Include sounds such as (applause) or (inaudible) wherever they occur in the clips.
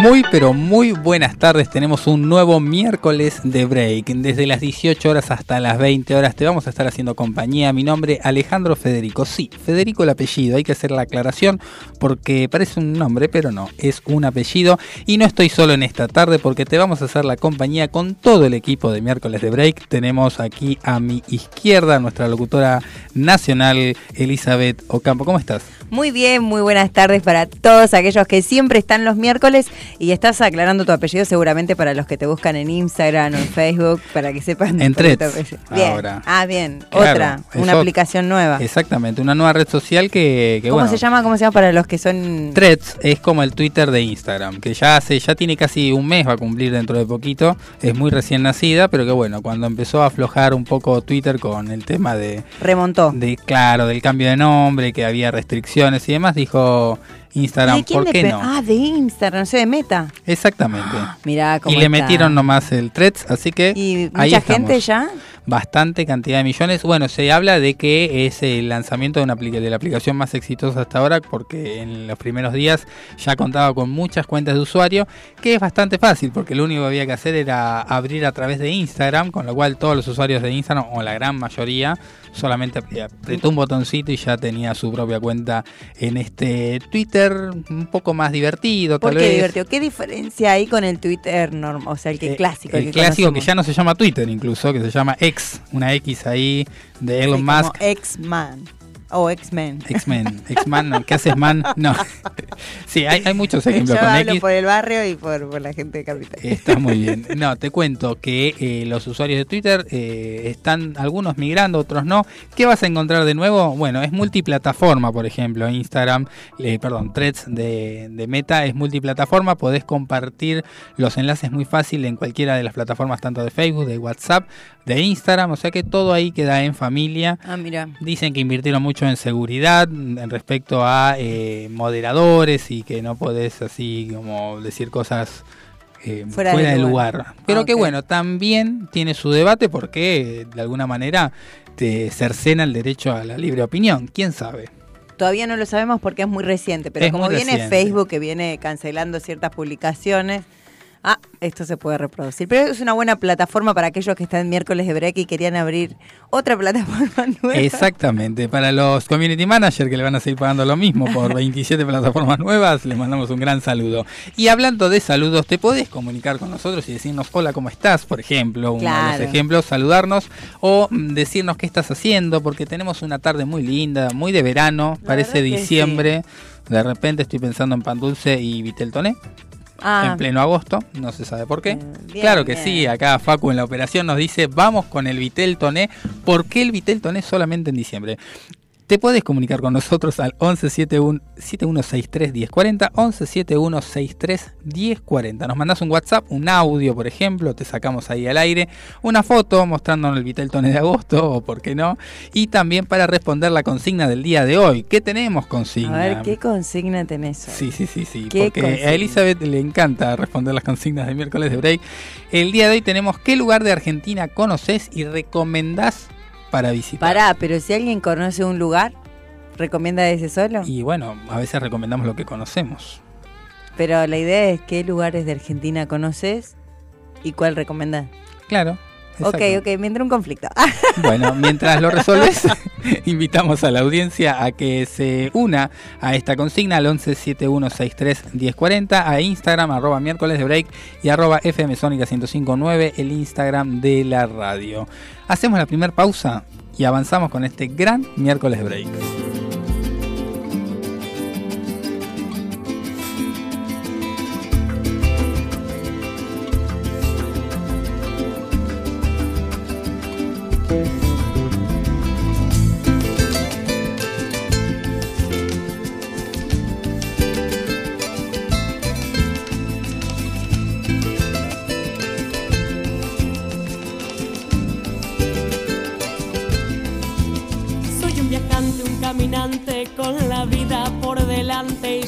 Muy pero muy buenas tardes, tenemos un nuevo miércoles de break. Desde las 18 horas hasta las 20 horas te vamos a estar haciendo compañía. Mi nombre Alejandro Federico. Sí, Federico el apellido, hay que hacer la aclaración porque parece un nombre, pero no, es un apellido. Y no estoy solo en esta tarde porque te vamos a hacer la compañía con todo el equipo de miércoles de break. Tenemos aquí a mi izquierda nuestra locutora nacional Elizabeth Ocampo. ¿Cómo estás? Muy bien, muy buenas tardes para todos aquellos que siempre están los miércoles y estás aclarando tu apellido seguramente para los que te buscan en Instagram o en Facebook para que sepan. En Threads. Bien. Ah, bien. Otra, una aplicación nueva. Exactamente, una nueva red social que, ¿Cómo se llama? ¿Cómo se llama para los que son? Threads es como el Twitter de Instagram, que ya hace, ya tiene casi un mes, va a cumplir dentro de poquito. Es muy recién nacida, pero que bueno, cuando empezó a aflojar un poco Twitter con el tema de. Remontó. De, claro, del cambio de nombre, que había restricciones y demás, dijo Instagram, ¿por qué no? Ah, de Instagram, no sé, de Meta. Exactamente. Mira cómo Y le metieron nomás el threads, así que ¿Y mucha gente ya? Bastante cantidad de millones. Bueno, se habla de que es el lanzamiento de, una de la aplicación más exitosa hasta ahora porque en los primeros días ya contaba con muchas cuentas de usuario, que es bastante fácil porque lo único que había que hacer era abrir a través de Instagram, con lo cual todos los usuarios de Instagram, o la gran mayoría, solamente apretó un botoncito y ya tenía su propia cuenta en este Twitter un poco más divertido. ¿Por qué divertido? ¿Qué diferencia hay con el Twitter normal? O sea, el que eh, clásico. El, clásico que ya no se llama Twitter incluso, que se llama X, una X ahí de Elon Musk. X-Man. O X-Men. X-Men. X-Man, ¿qué haces, man? No. sí, hay, hay muchos ejemplos Yo con hablo por el barrio y por, la gente de Capital. Está muy bien. (laughs) No, te cuento que eh, los usuarios de Twitter eh, están algunos migrando, otros no. ¿Qué vas a encontrar de nuevo? Bueno, es multiplataforma, por ejemplo. Instagram, eh, perdón, Threads de, de Meta es multiplataforma. Podés compartir los enlaces muy fácil en cualquiera de las plataformas, tanto de Facebook, de WhatsApp, de Instagram. O sea que todo ahí queda en familia. Ah, mira. Dicen que invirtieron mucho en seguridad en respecto a eh, moderadores y que no podés así como decir cosas eh, fuera, de lugar. Pero ah, que bueno, también tiene su debate porque de alguna manera te cercena el derecho a la libre opinión. ¿Quién sabe? Todavía no lo sabemos porque es muy reciente, pero como viene Facebook que viene cancelando ciertas publicaciones, ah, esto se puede reproducir. Pero es una buena plataforma para aquellos que están miércoles de break y querían abrir otra plataforma (laughs) nueva. Exactamente, para los community managers que le van a seguir pagando lo mismo por (laughs) 27 plataformas nuevas, les mandamos un gran saludo. Y hablando de saludos, te podés comunicar con nosotros y decirnos hola, ¿cómo estás? Por ejemplo, uno de los ejemplos, saludarnos o decirnos qué estás haciendo, porque tenemos una tarde muy linda, muy de verano, parece diciembre. De repente estoy pensando en pan dulce y vitel toné. Ah. en pleno agosto, no se sabe por qué. Mm, claro que sí, acá Facu en la operación nos dice, vamos con el Vitel Toné. ¿Por qué el Vitel Toné solamente en diciembre? Te puedes comunicar con nosotros al 117163 1040, 117163 1040. Nos mandas un WhatsApp, un audio, por ejemplo, te sacamos ahí al aire, una foto mostrándonos el Vitel Tone de agosto, o por qué no, y también para responder la consigna del día de hoy. ¿Qué tenemos consigna? A ver, ¿qué consigna tenés Sí, sí, sí, sí, porque a Elizabeth le encanta responder las consignas de miércoles de break. El día de hoy tenemos ¿qué lugar de Argentina conoces y recomendás para visitar. Pará, pero si alguien conoce un lugar, ¿recomienda ese solo? Y bueno, a veces recomendamos lo que conocemos. Pero la idea es qué lugares de Argentina conoces y cuál recomendás. Claro, Ok, ok, me entra un conflicto. (laughs) Bueno, mientras lo resolves, (laughs) invitamos a la audiencia a que se una a esta consigna al 1171631040, a Instagram, arroba miércoles de break y arroba fmsónica 1059, el Instagram de la radio. Hacemos la primera pausa y avanzamos con este gran miércoles break.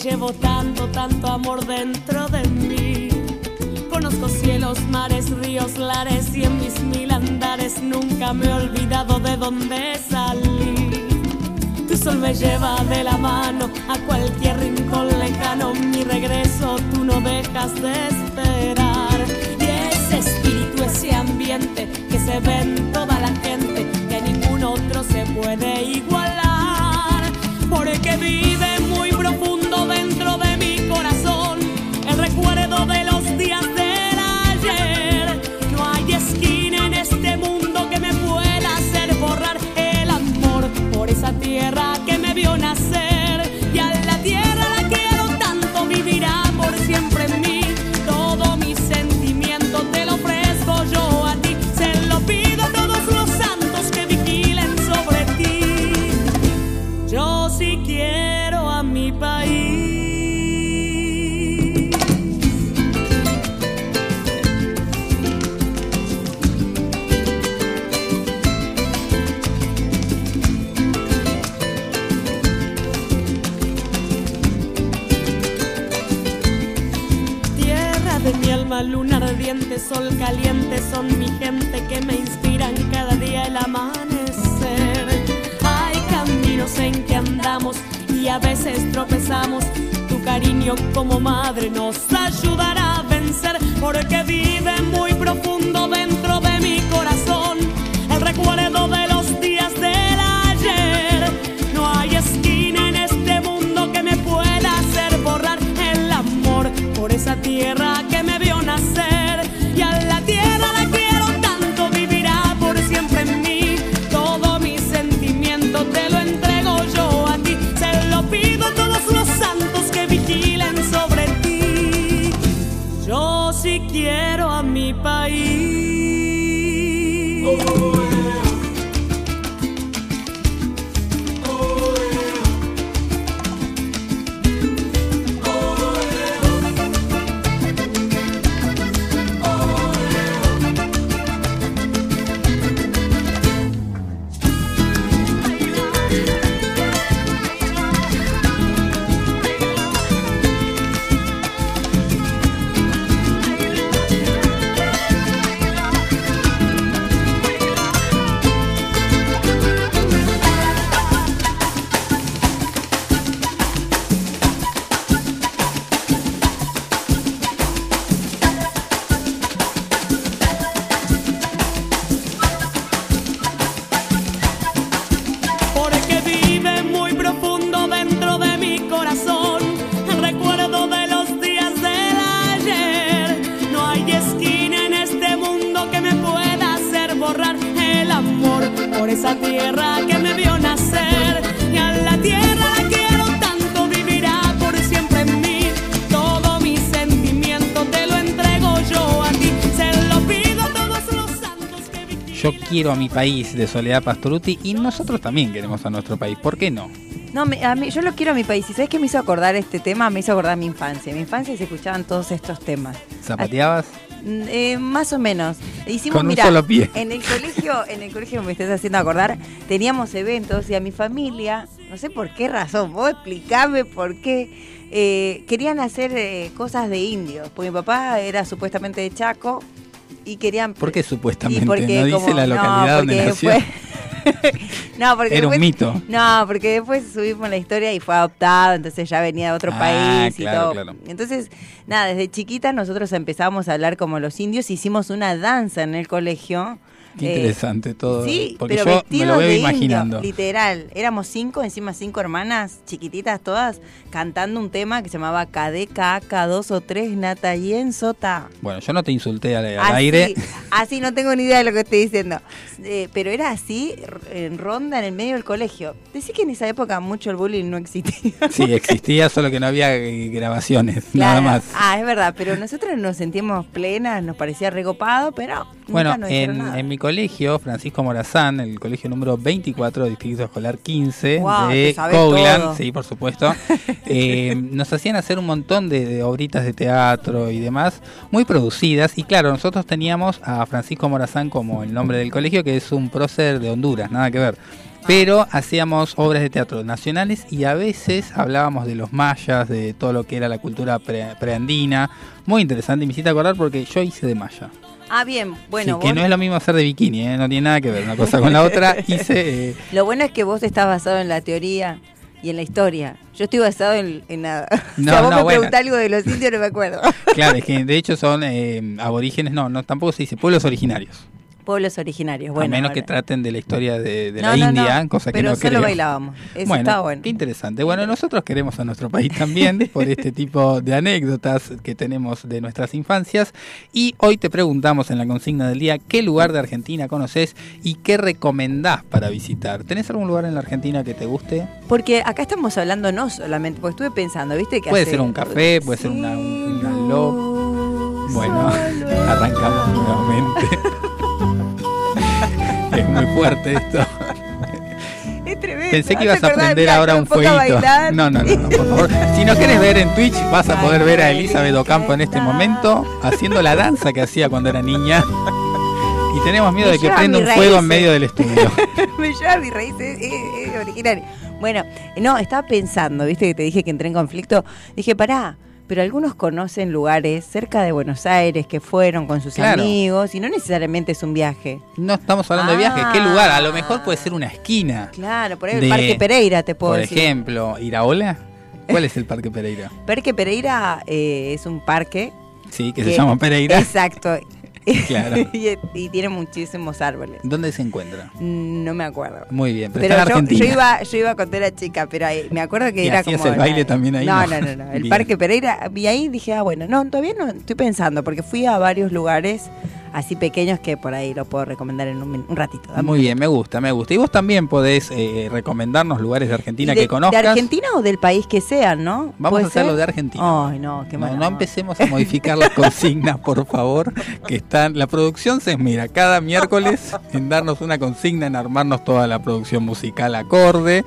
Llevo tanto, tanto amor dentro de mí. Conozco cielos, mares, ríos, lares y en mis mil andares nunca me he olvidado de dónde salí. Tu sol me lleva de la mano a cualquier rincón lejano. Mi regreso tú no dejas de esperar. Y ese espíritu, ese ambiente que se ve en toda la gente, que ningún otro se puede igualar. Porque vive sol caliente, son mi gente que me inspiran cada día el amanecer. Hay caminos en que andamos y a veces tropezamos. Tu cariño como madre nos ayudará a vencer porque vive muy profundo dentro porque quiero a mi país de Soledad Pastoruti y nosotros también queremos a nuestro país. ¿Por qué no? No, me- a mí, yo lo quiero a mi país. ¿Y sabes qué me hizo acordar este tema? Me hizo acordar mi infancia. En mi infancia se escuchaban todos estos temas. ¿Zapateabas? Mm, eh, más o menos. Hicimos, Con un mirá, solo pie. En el colegio, en el colegio me estás haciendo acordar, teníamos eventos y a mi familia, no sé por qué razón, vos explicame por qué, eh, querían hacer eh, cosas de indios. Porque mi papá era supuestamente de Chaco y querían. ¿Por qué supuestamente? porque no dice como- la no, localidad donde porque nació. (laughs) no, porque Era un mito. No, porque después subimos la historia y fue adoptado, entonces ya venía de otro Ah, país y claro, todo. claro. Entonces, nada, desde chiquita nosotros empezamos a hablar como los indios, hicimos una danza en el colegio. Qué eh, interesante todo. Sí, porque pero yo me lo veo de imaginando. indio, literal. Éramos cinco, encima cinco hermanas, chiquititas todas, cantando un tema que se llamaba Cadeca, K2 o 3, Nata y en Sota. Bueno, yo no te insulté al, al Así, aire. así no tengo ni idea de lo que estoy diciendo. Eh, pero era así, en ronda en el medio del colegio. Decí que en esa época mucho el bullying no existía. (laughs) Sí, existía, solo que no había eh, grabaciones, nada más. Ah, es verdad, pero nosotros nos sentíamos plenas, nos parecía recopado, pero Bueno, en, mi colegio, Francisco Morazán, el colegio número 24, Distrito Escolar 15 Guau, te de Coglan, sí, por supuesto, (laughs) eh, nos hacían hacer un montón de, de obritas de teatro y demás, muy producidas. Y claro, nosotros teníamos a Francisco Morazán como el nombre del colegio, que es un prócer de Honduras, nada que ver. pero hacíamos obras de teatro nacionales y a veces hablábamos de los mayas, de todo lo que era la cultura preandina. Muy interesante, me hiciste acordar porque yo hice de maya. Ah, bien, bueno. que no es lo mismo hacer de bikini, ¿eh? no tiene nada que ver una cosa con la otra. (laughs) Hice. Eh, lo bueno es que vos estás basado en la teoría y en la historia. Yo estoy basado en, nada. No, (laughs) o sea, vos me preguntás algo de los indios, no me acuerdo. Claro, es que de hecho son eh, aborígenes, no, no, tampoco se dice pueblos originarios pueblos originarios. Bueno, a menos que traten de la historia de, la India, cosa que no solo bailábamos. Eso bueno, bueno. Qué interesante. Bueno, nosotros queremos a nuestro país también (laughs) por este tipo de anécdotas que tenemos de nuestras infancias. Y hoy te preguntamos en la consigna del día qué lugar de Argentina conoces y qué recomendás para visitar. ¿Tenés algún lugar en la Argentina que te guste? Porque acá estamos hablando no solamente, porque estuve pensando, ¿viste? Que puede ser un café, puede ser una, una Bueno, (laughs) arrancamos nuevamente. (laughs) es muy fuerte esto. (laughs) Es tremendo. Pensé que ibas a aprender ahora un fueguito. No, no, no, por favor. (laughs) Si no quieres ver en Twitch, vas a poder ver a Elizabeth Ocampo en este momento haciendo la danza que hacía cuando era niña. Y tenemos miedo de que prenda un fuego en medio del estudio. (laughs) Me lleva mi raíz, es, original. Bueno, no, estaba pensando, viste que te dije que entré en conflicto. Dije, pará, pero algunos conocen lugares cerca de Buenos Aires que fueron con sus amigos y no necesariamente es un viaje. No estamos hablando de viaje, ¿qué lugar? A lo mejor puede ser una esquina. Claro, por ahí el Parque Pereira te puedo decir. Por ejemplo, ¿Iraola? ¿Cuál es el Parque Pereira? (laughs) Parque Pereira eh, es un parque. Sí, que se llama Pereira. (laughs) Exacto. Claro. (laughs) y, tiene muchísimos árboles. ¿Dónde se encuentra? Mm, no me acuerdo. Muy bien, pero, yo, yo, iba, yo iba cuando era chica, pero me acuerdo que era como. el baile también ahí? No, no, no, no. El Parque Pereira, y ahí dije, ah, bueno, no, todavía no estoy pensando, porque fui a varios lugares así pequeños que por ahí lo puedo recomendar en un, ratito. Muy bien, me gusta, me gusta. Y vos también podés eh, recomendarnos lugares de Argentina que conozcas. De Argentina o del país que sean, ¿no? Vamos a hacerlo de Argentina. Ay, no, qué no, no empecemos a modificar las (laughs) consignas, por favor, que están... La producción se mira cada miércoles en darnos una consigna, en armarnos toda la producción musical acorde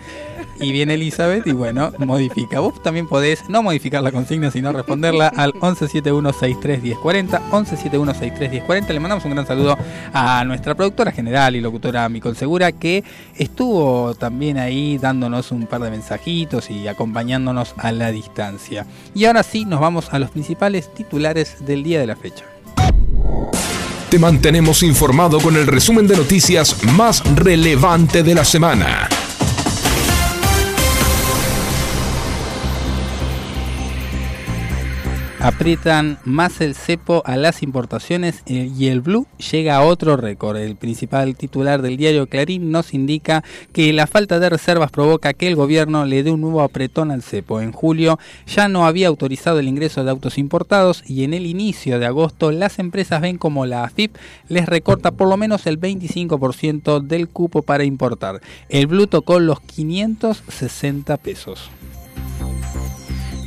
y viene Elizabeth y bueno, modifica. Vos también podés no modificar la consigna, sino responderla al 1171631040, 1171631040. Le mandamos un gran saludo a nuestra productora general y locutora Micol Segura que estuvo también ahí dándonos un par de mensajitos y acompañándonos a la distancia. Y ahora sí, nos vamos a los principales titulares del día de la fecha. Te mantenemos informado con el resumen de noticias más relevante de la semana. Aprietan más el cepo a las importaciones eh, y el blue llega a otro récord. El principal titular del diario Clarín nos indica que la falta de reservas provoca que el gobierno le dé un nuevo apretón al cepo. En julio ya no había autorizado el ingreso de autos importados y en el inicio de agosto las empresas ven como la AFIP les recorta por lo menos el 25% del cupo para importar. El blue tocó los 560 pesos.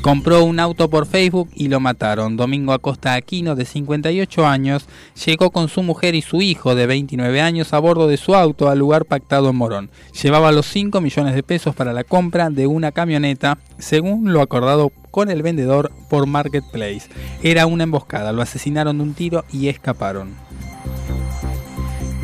Compró un auto por Facebook y lo mataron. Domingo Acosta Aquino, de 58 años, llegó con su mujer y su hijo de 29 años a bordo de su auto al lugar pactado en Morón. Llevaba los 5 millones de pesos para la compra de una camioneta, según lo acordado con el vendedor por Marketplace. Era una emboscada, lo asesinaron de un tiro y escaparon.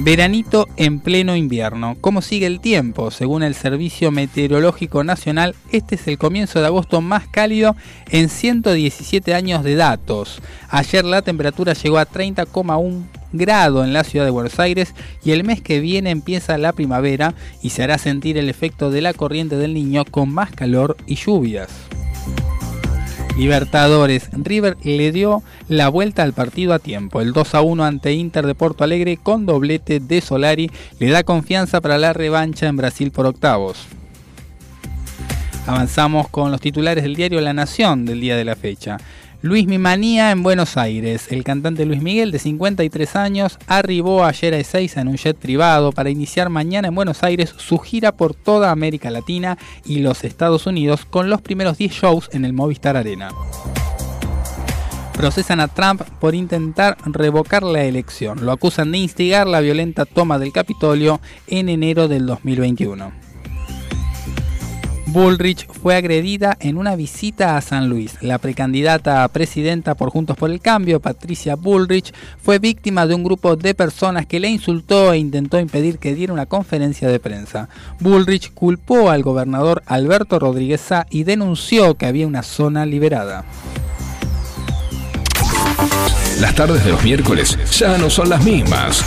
Veranito en pleno invierno. ¿Cómo sigue el tiempo? Según el Servicio Meteorológico Nacional, este es el comienzo de agosto más cálido en 117 años de datos. Ayer la temperatura llegó a 30,1 grado en la ciudad de Buenos Aires y el mes que viene empieza la primavera y se hará sentir el efecto de la corriente del niño con más calor y lluvias. Libertadores. River le dio la vuelta al partido a tiempo. El 2 a 1 ante Inter de Porto Alegre con doblete de Solari le da confianza para la revancha en Brasil por octavos. Avanzamos con los titulares del diario La Nación del día de la fecha. Luis Mimanía en Buenos Aires. El cantante Luis Miguel, de 53 años, arribó ayer a Ezeiza en un jet privado para iniciar mañana en Buenos Aires su gira por toda América Latina y los Estados Unidos con los primeros 10 shows en el Movistar Arena. Procesan a Trump por intentar revocar la elección. Lo acusan de instigar la violenta toma del Capitolio en enero del 2021. Bullrich fue agredida en una visita a San Luis. La precandidata a presidenta por Juntos por el Cambio, Patricia Bullrich, fue víctima de un grupo de personas que le insultó e intentó impedir que diera una conferencia de prensa. Bullrich culpó al gobernador Alberto Rodríguez Sá y denunció que había una zona liberada. Las tardes de los miércoles ya no son las mismas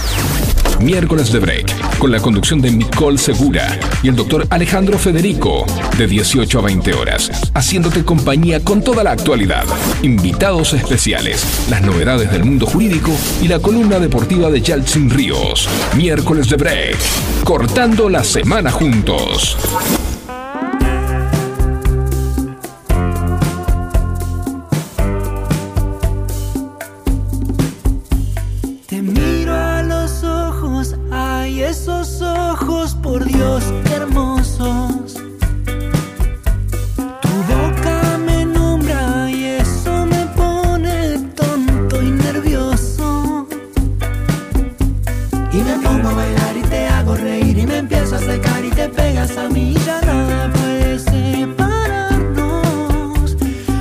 miércoles de break, con la conducción de Nicole Segura y el doctor Alejandro Federico, de 18 a 20 horas, haciéndote compañía con toda la actualidad, invitados especiales, las novedades del mundo jurídico y la columna deportiva de Yaltsin Ríos. Miércoles de break, cortando la semana juntos. hermosos. Tu boca me nombra y eso me pone tonto y nervioso. Y me pongo a bailar y te hago reír y me empiezo a secar y te pegas a mí. Ya nada puede separarnos.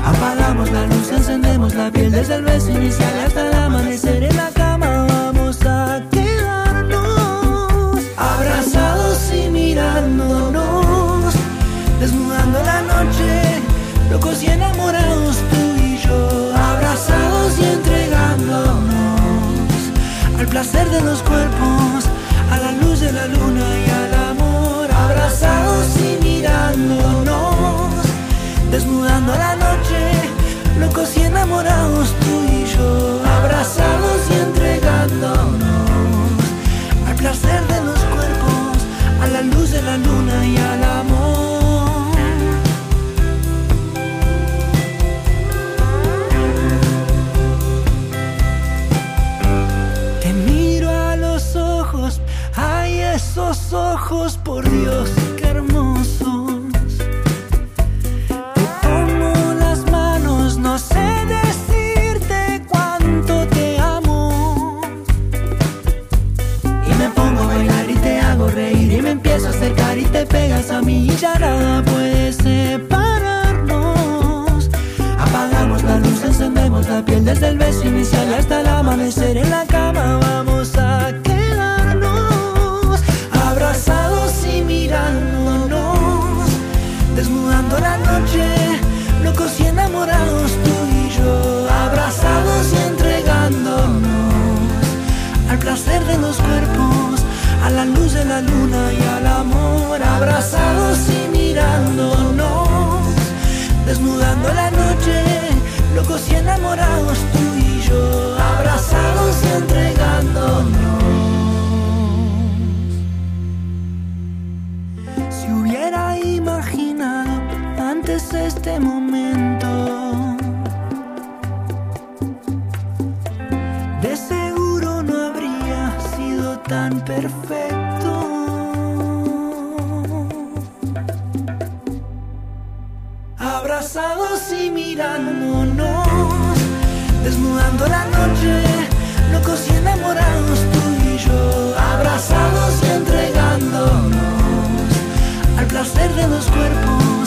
Apagamos la luz, encendemos la piel desde el beso inicial hasta la ojos, por Dios, qué hermosos. Te tomo las manos, no sé decirte cuánto te amo. Y me pongo a bailar y te hago reír y me empiezo a acercar y te pegas a mí y ya nada puede separarnos. Apagamos la luz, encendemos la piel desde el beso inicial hasta el amanecer en la cama. enamorados tú y yo, abrazados y entregándonos. Si hubiera imaginado antes este momento, de seguro no habría sido tan perfecto. Abrazados y mirándonos desnudando la noche, locos y enamorados tú y yo, abrazados y entregándonos al placer de los cuerpos,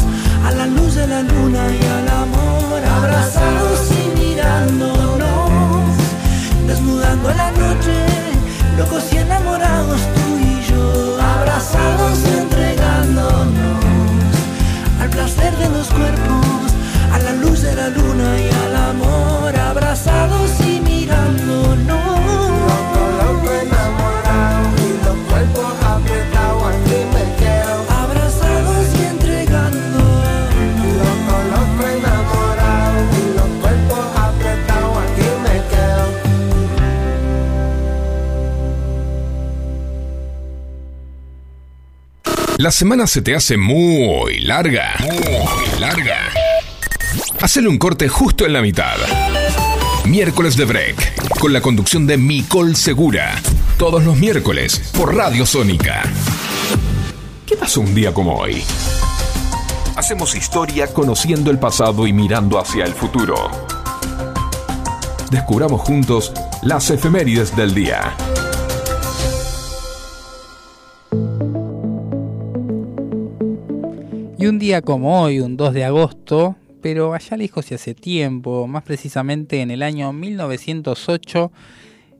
a la luz de la luna y al amor, abrazados y mirándonos, desnudando la noche, locos y enamorados tú y yo, abrazados y La semana se te hace muy larga. Muy larga. Hacele un corte justo en la mitad. Miércoles de Break, con la conducción de Micol Segura. Todos los miércoles, por Radio Sónica. ¿Qué pasó un día como hoy? Hacemos historia conociendo el pasado y mirando hacia el futuro. Descubramos juntos las efemérides del día. Como hoy, un 2 de agosto, pero allá lejos y hace tiempo, más precisamente en el año 1908,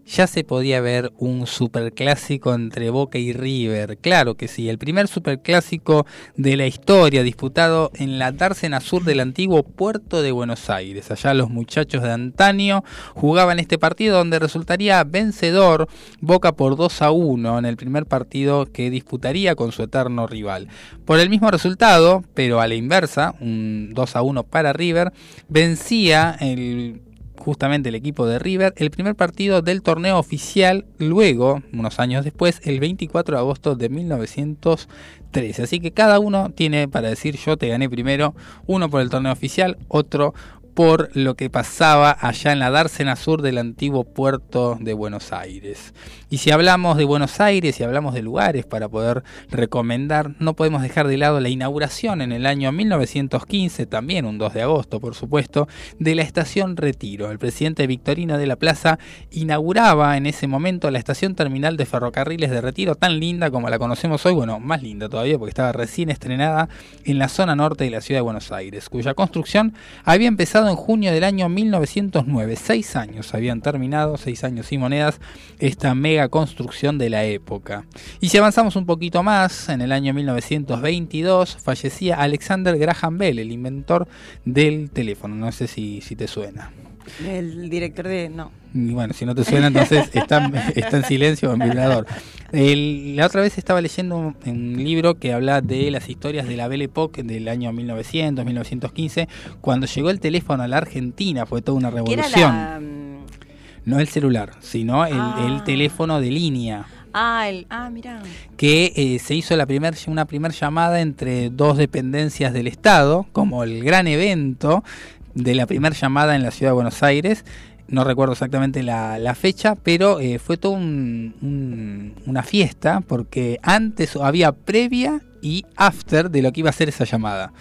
ya se podía ver un superclásico entre Boca y River. Claro que sí, el primer superclásico de la historia disputado en la dársena sur del antiguo puerto de Buenos Aires. Allá los muchachos de antaño jugaban este partido donde resultaría vencedor Boca por 2 a 1 en el primer partido que disputaría con su eterno rival. Por el mismo resultado, pero a la inversa, un 2 a 1 para River, vencía el justamente el equipo de River, el primer partido del torneo oficial luego, unos años después, el 24 de agosto de 1913. Así que cada uno tiene para decir yo te gané primero, uno por el torneo oficial, otro por lo que pasaba allá en la dársena sur del antiguo puerto de Buenos Aires. Y si hablamos de Buenos Aires y hablamos de lugares para poder recomendar, no podemos dejar de lado la inauguración en el año 1915, también un 2 de agosto por supuesto, de la estación Retiro. El presidente Victorino de la Plaza inauguraba en ese momento la estación terminal de ferrocarriles de Retiro, tan linda como la conocemos hoy, bueno, más linda todavía porque estaba recién estrenada en la zona norte de la ciudad de Buenos Aires, cuya construcción había empezado en junio del año 1909. Seis años habían terminado, seis años y monedas, esta mega construcción de la época. Y si avanzamos un poquito más, en el año 1922 fallecía Alexander Graham Bell, el inventor del teléfono. No sé si, si te suena. El director de... no. Y bueno, si no te suena, entonces (laughs) está, está en silencio o en vibrador. la otra vez estaba leyendo un, libro que habla de las historias de la Belle Époque del año 1900, 1915, cuando llegó el teléfono a la Argentina, fue toda una revolución. Mm? No el celular, sino el, ah. teléfono de línea. Ah, el, ah mira. Que eh, se hizo la primer, una primera llamada entre dos dependencias del Estado, como el gran evento de la primera llamada en la ciudad de Buenos Aires. No recuerdo exactamente la, fecha, pero eh, fue toda una fiesta porque antes había previa y after de lo que iba a ser esa llamada.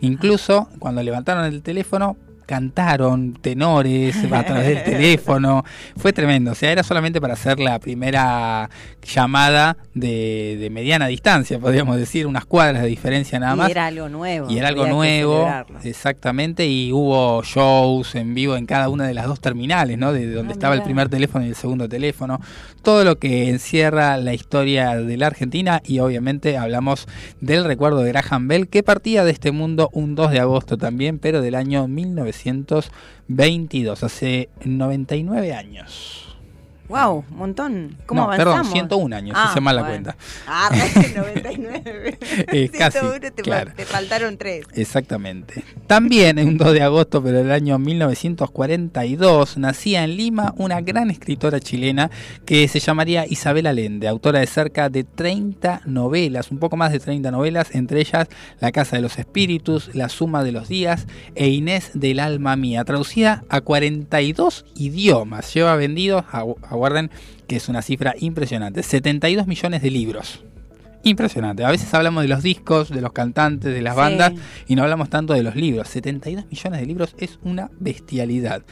Incluso cuando levantaron el teléfono cantaron tenores a través del (laughs) teléfono. Fue tremendo. O sea, era solamente para hacer la primera llamada de, mediana distancia, podríamos decir, unas cuadras de diferencia nada más. Y era algo nuevo. Y era algo nuevo, exactamente. Y hubo shows en vivo en cada una de las dos terminales, ¿no? De, donde ah, estaba el primer teléfono y el segundo teléfono. Todo lo que encierra la historia de la Argentina y obviamente hablamos del recuerdo de Graham Bell, que partía de este mundo un 2 de agosto también, pero del año 1900. 1922, hace 99 años. Wow, un montón. ¿Cómo no, avanzamos? Perdón, 101 años, ah, hice mal la cuenta. Ah, 99. (laughs) eh, (laughs) casi, te, claro. te, faltaron 3. Exactamente. También en un 2 de agosto, pero del año 1942, nacía en Lima una gran escritora chilena que se llamaría Isabel Allende, autora de cerca de 30 novelas, un poco más de 30 novelas, entre ellas La Casa de los Espíritus, La Suma de los Días e Inés del Alma Mía, traducida a 42 idiomas. Lleva vendidos a, a Recuerden que es una cifra impresionante. 72 millones de libros. Impresionante. A veces hablamos de los discos, de los cantantes, de las bandas y no hablamos tanto de los libros. 72 millones de libros es una bestialidad.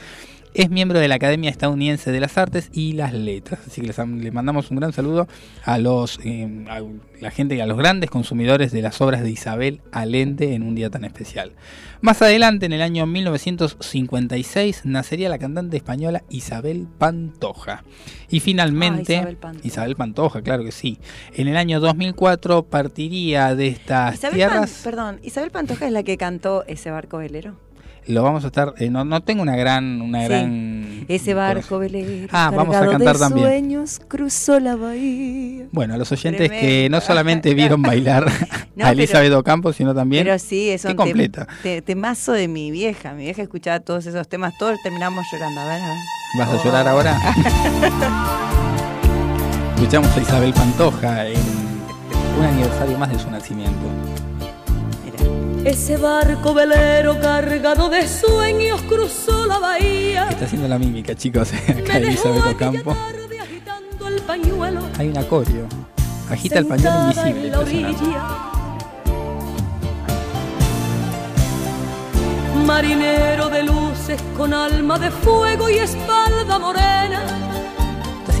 Es miembro de la Academia Estadounidense de las Artes y las Letras. Así que les, mandamos un gran saludo a los eh, a la gente y a los grandes consumidores de las obras de Isabel Allende en un día tan especial. Más adelante, en el año 1956, nacería la cantante española Isabel Pantoja. Y finalmente, ah, Isabel, Pantoja. claro que sí. En el año 2004 partiría de estas tierras. perdón, Isabel Pantoja es la que cantó ese barco velero lo vamos a estar eh, no, no tengo una gran una gran ese barco velero ah vamos a cantar también. sueños cruzó la bahía. Bueno a los oyentes que no solamente (laughs) vieron bailar a Elizabeth Ocampo sino también pero sí es un temazo de mi vieja. Mi vieja escuchaba todos esos temas todos terminamos llorando. A ver, a ver. vas a llorar ahora (laughs) escuchamos a Isabel Pantoja en un aniversario más de su nacimiento ese barco velero cargado de sueños cruzó la bahía. Está haciendo la mímica, chicos, (laughs) acá Elizabeth Ocampo. Hay un acorio. Agita el pañuelo invisible. Marinero de luces con alma de fuego y espalda morena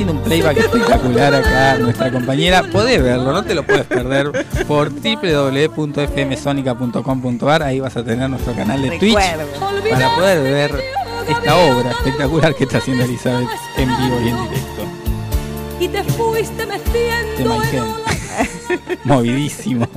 haciendo un playback espectacular acá nuestra compañera. Podés verlo, no te lo puedes perder por www.fmsonica.com.ar. Ahí vas a tener nuestro canal de Twitch para poder ver esta obra espectacular que está haciendo Elizabeth en vivo y en directo. Y te fuiste metiendo (laughs) Movidísimo.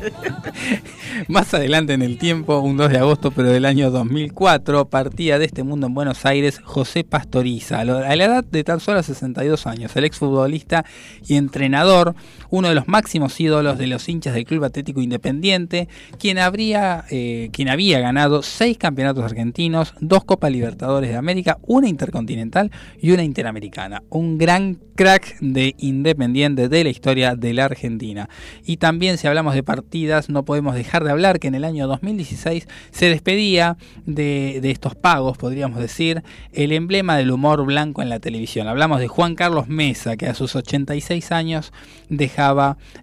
Más adelante en el tiempo, un 2 de agosto, pero del año 2004, partía de este mundo en Buenos Aires José Pastoriza, a la edad de tan solo 62 años, el exfutbolista y entrenador, uno de los máximos ídolos de los hinchas del Club Atlético Independiente, quien, habría, eh, quien había ganado seis campeonatos argentinos, dos Copas Libertadores de América, una Intercontinental y una Interamericana. Un gran crack de Independiente de la historia de la Argentina. Y también si hablamos de partidas, no podemos dejar de hablar que en el año 2016 se despedía de, estos pagos, podríamos decir, el emblema del humor blanco en la televisión. Hablamos de Juan Carlos Mesa, que a sus 86 años dejaba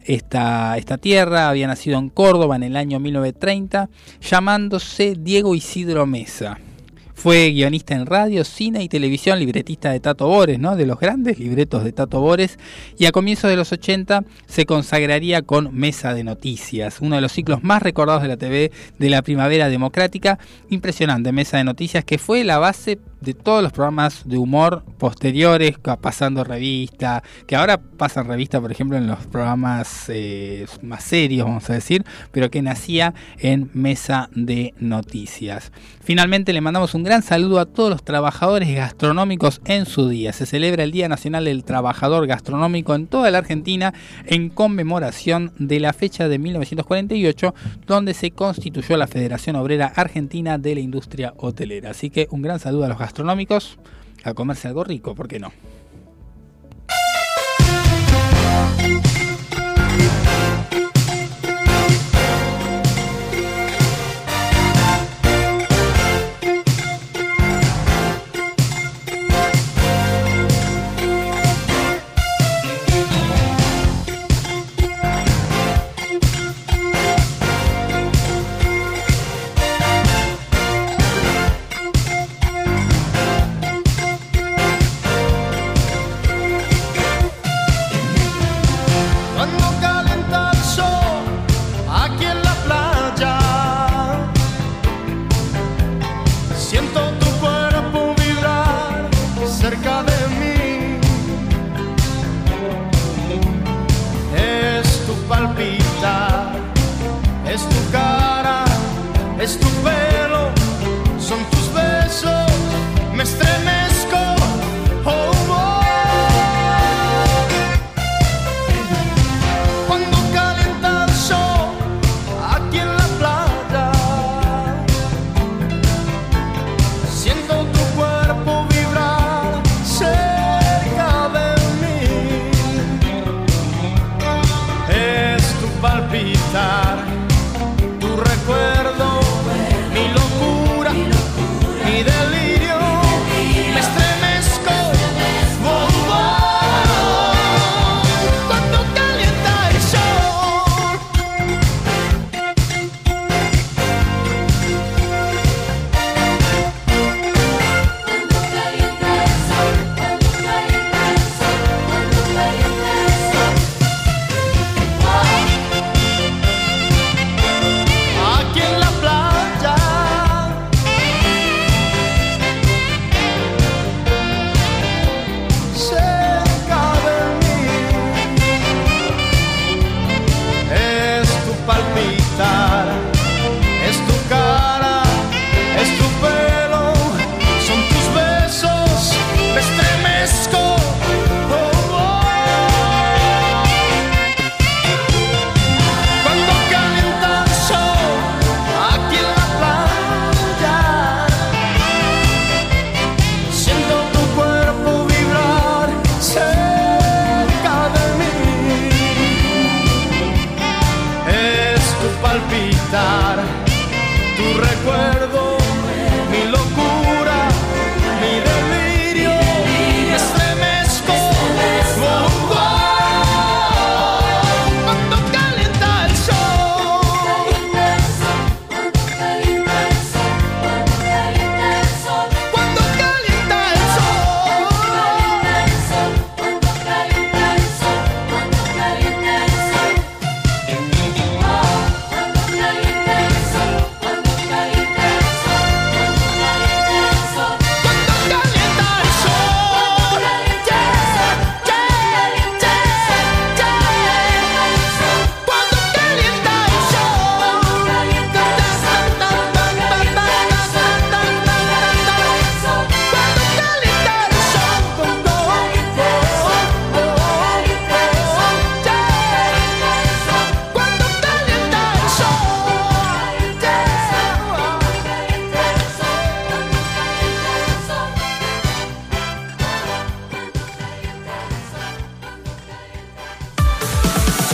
esta, esta tierra, había nacido en Córdoba en el año 1930, llamándose Diego Isidro Mesa. Fue guionista en radio, cine y televisión, libretista de Tato Bores, ¿no? de los grandes libretos de Tato Bores, y a comienzos de los 80 se consagraría con Mesa de Noticias, uno de los ciclos más recordados de la TV de la primavera democrática. Impresionante Mesa de Noticias, que fue la base de todos los programas de humor posteriores, pasando revista, que ahora pasan revista, por ejemplo, en los programas eh, más serios, vamos a decir, pero que nacía en Mesa de Noticias. Finalmente le mandamos un gran saludo a todos los trabajadores gastronómicos en su día. Se celebra el Día Nacional del Trabajador Gastronómico en toda la Argentina en conmemoración de la fecha de 1948, donde se constituyó la Federación Obrera Argentina de la Industria Hotelera. Así que un gran saludo a los gastronómicos a comerse algo rico, ¿por qué no?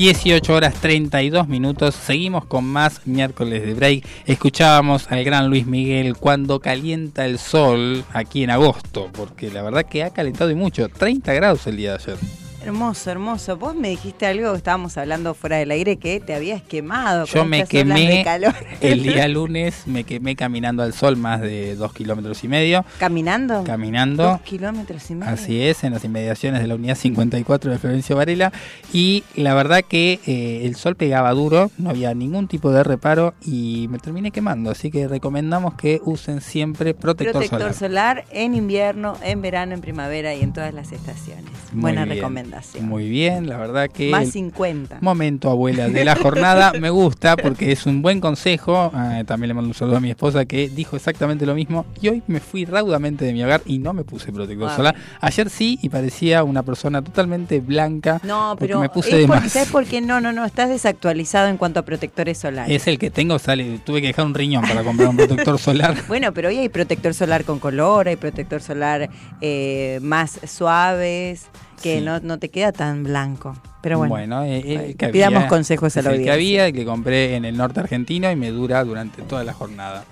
18 horas 32 minutos. Seguimos con más miércoles de break. Escuchábamos al gran Luis Miguel cuando calienta el sol aquí en agosto, porque la verdad que ha calentado y mucho. 30 grados el día de ayer. Hermoso, hermoso. Vos me dijiste algo que estábamos hablando fuera del aire que te habías quemado. Yo me quemé el día lunes, me quemé caminando al sol más de dos kilómetros y medio. ¿Caminando? Caminando. Dos kilómetros y medio. Así es, en las inmediaciones de la unidad 54 de Florencio Varela. Y la verdad que eh, el sol pegaba duro, no había ningún tipo de reparo y me terminé quemando. Así que recomendamos que usen siempre protector, protector solar. en invierno, en verano, en primavera y en todas las estaciones. Buena recomendación. Muy bien, la verdad que... Más 50. Momento, abuela, de la (laughs) jornada. me gusta porque es un buen consejo. Ah, también le mando un saludo a mi esposa que dijo exactamente lo mismo. Y hoy me fui raudamente de mi hogar y no me puse protector solar. Ayer sí y parecía una persona totalmente blanca. No, pero me puse de más. ¿Sabes por qué? No, no, no. Estás desactualizado en cuanto a protectores solares. Es el que tengo, sale. Tuve que dejar un riñón para comprar un protector (laughs) solar. bueno, pero hoy hay protector solar con color, hay protector solar eh, más suaves que no, no, te queda tan blanco. Pero bueno, eh, eh, pidamos consejos a la audiencia. Que había, que compré en el norte argentino y me dura durante toda la jornada.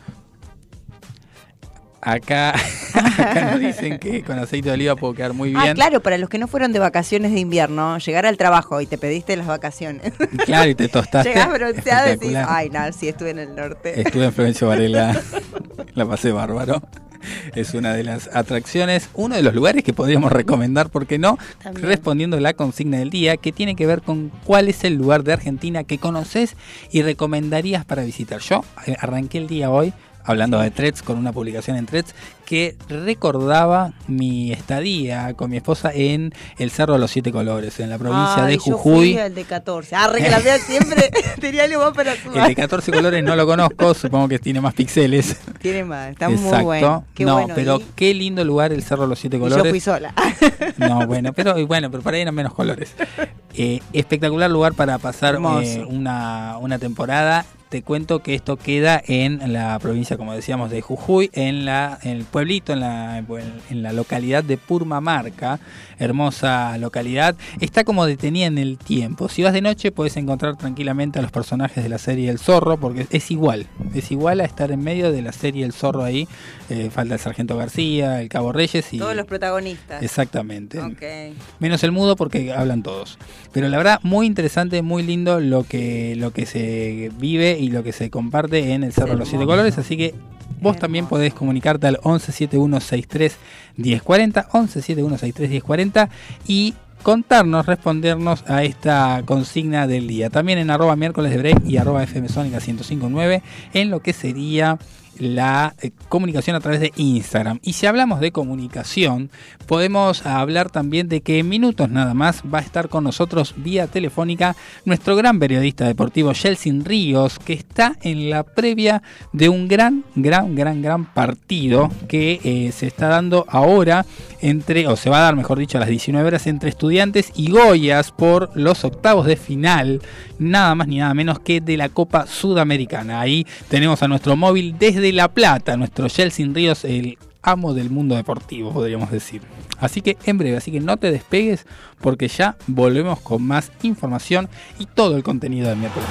Acá, (laughs) nos dicen que con aceite de oliva puedo quedar muy ah, bien. Ah, claro, para los que no fueron de vacaciones de invierno, llegar al trabajo y te pediste las vacaciones. (laughs) Claro, y te tostaste. Llegás bronceado y decís, ay, no, sí, estuve en el norte. Estuve en Florencio Varela, (laughs) la pasé bárbaro (laughs) es una de las atracciones, uno de los lugares que podríamos recomendar, ¿por qué no? Respondiendo la consigna del día, que tiene que ver con cuál es el lugar de Argentina que conoces y recomendarías para visitar. Yo eh, arranqué el día hoy hablando de Threads, con una publicación en Threads que recordaba mi estadía con mi esposa en el Cerro de los Siete Colores, en la provincia de Jujuy. Yo el de 14. Ah, vea siempre (laughs) (laughs) tenía algo más para El de 14 colores no lo conozco, supongo que tiene más píxeles. Tiene más, está muy bueno. no, pero qué lindo lugar el Cerro de los Siete Colores. yo fui sola. (laughs) No, bueno, pero bueno, pero para ahí eran menos colores. Eh, espectacular lugar para pasar eh, una, una temporada te cuento que esto queda en la provincia, como decíamos, de Jujuy, en, la, en el pueblito, en la, en la localidad de Purmamarca, hermosa localidad. Está como detenida en el tiempo. Si vas de noche puedes encontrar tranquilamente a los personajes de la serie El Zorro, porque es igual, es igual a estar en medio de la serie El Zorro ahí. Eh, falta el Sargento García, el Cabo Reyes y... Todos los protagonistas. Exactamente. Menos el mudo porque hablan todos. Pero la verdad, muy interesante, muy lindo lo que, lo que se vive y lo que se comparte en el Cerro de los Siete Colores, así que vos también podés comunicarte al 117163 1040, 117163 1040 y contarnos, respondernos a esta consigna del día. También en arroba miércoles de break y arroba FM Sónica 1059 en lo que sería la eh, comunicación a través de Instagram. Y si hablamos de comunicación, podemos hablar también de que en minutos nada más va a estar con nosotros vía telefónica nuestro gran periodista deportivo Yelsin Ríos, que está en la previa de un gran, gran, gran, gran partido que eh, se está dando ahora entre, o se va a dar, mejor dicho, a las 19 horas entre estudiantes y Goyas por los octavos de final, nada más ni nada menos que de la Copa Sudamericana. Ahí tenemos a nuestro móvil desde la Plata, nuestro Sin Ríos, el amo del mundo deportivo, podríamos decir. Así que en breve, así que no te despegues porque ya volvemos con más información y todo el contenido del miércoles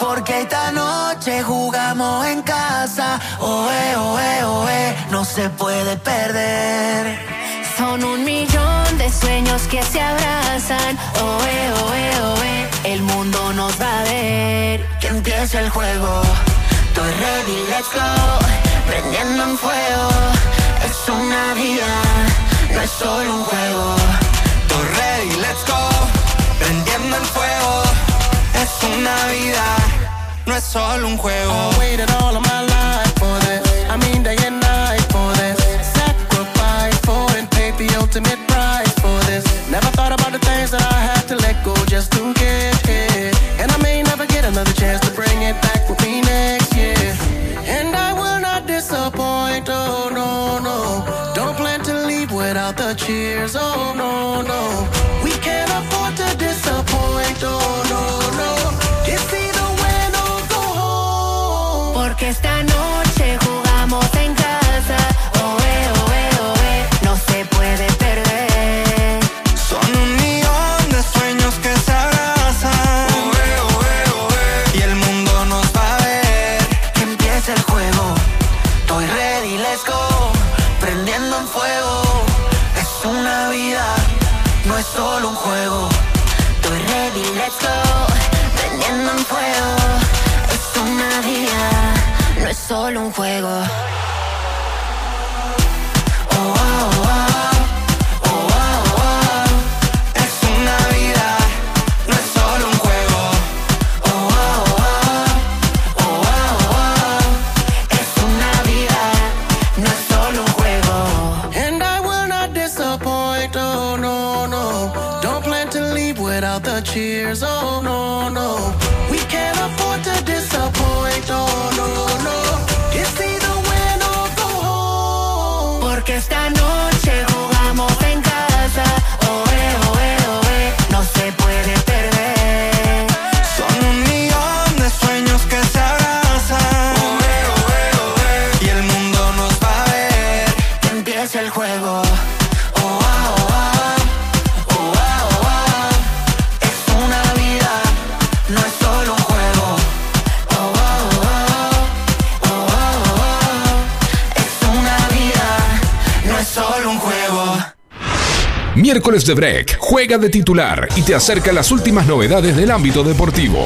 Porque esta noche jugamos en casa, oe, oe, oe, no se puede perder. Son un millón de sueños que se abrazan, oe, oe, oe, el mundo nos va a ver. Que empiece el juego, estoy ready, let's go, prendiendo en fuego, es una vida, no es solo un juego. Estoy ready, let's go, prendiendo en fuego, es una vida, no es solo un juego. Never thought about the things that I had to let go just to get here. And I may never get another chance to bring it back with me next year. And I will not disappoint, oh no, no. Don't plan to leave without the cheers, oh no, no. We can't afford to disappoint, oh solo De Break juega de titular y te acerca las últimas novedades del ámbito deportivo.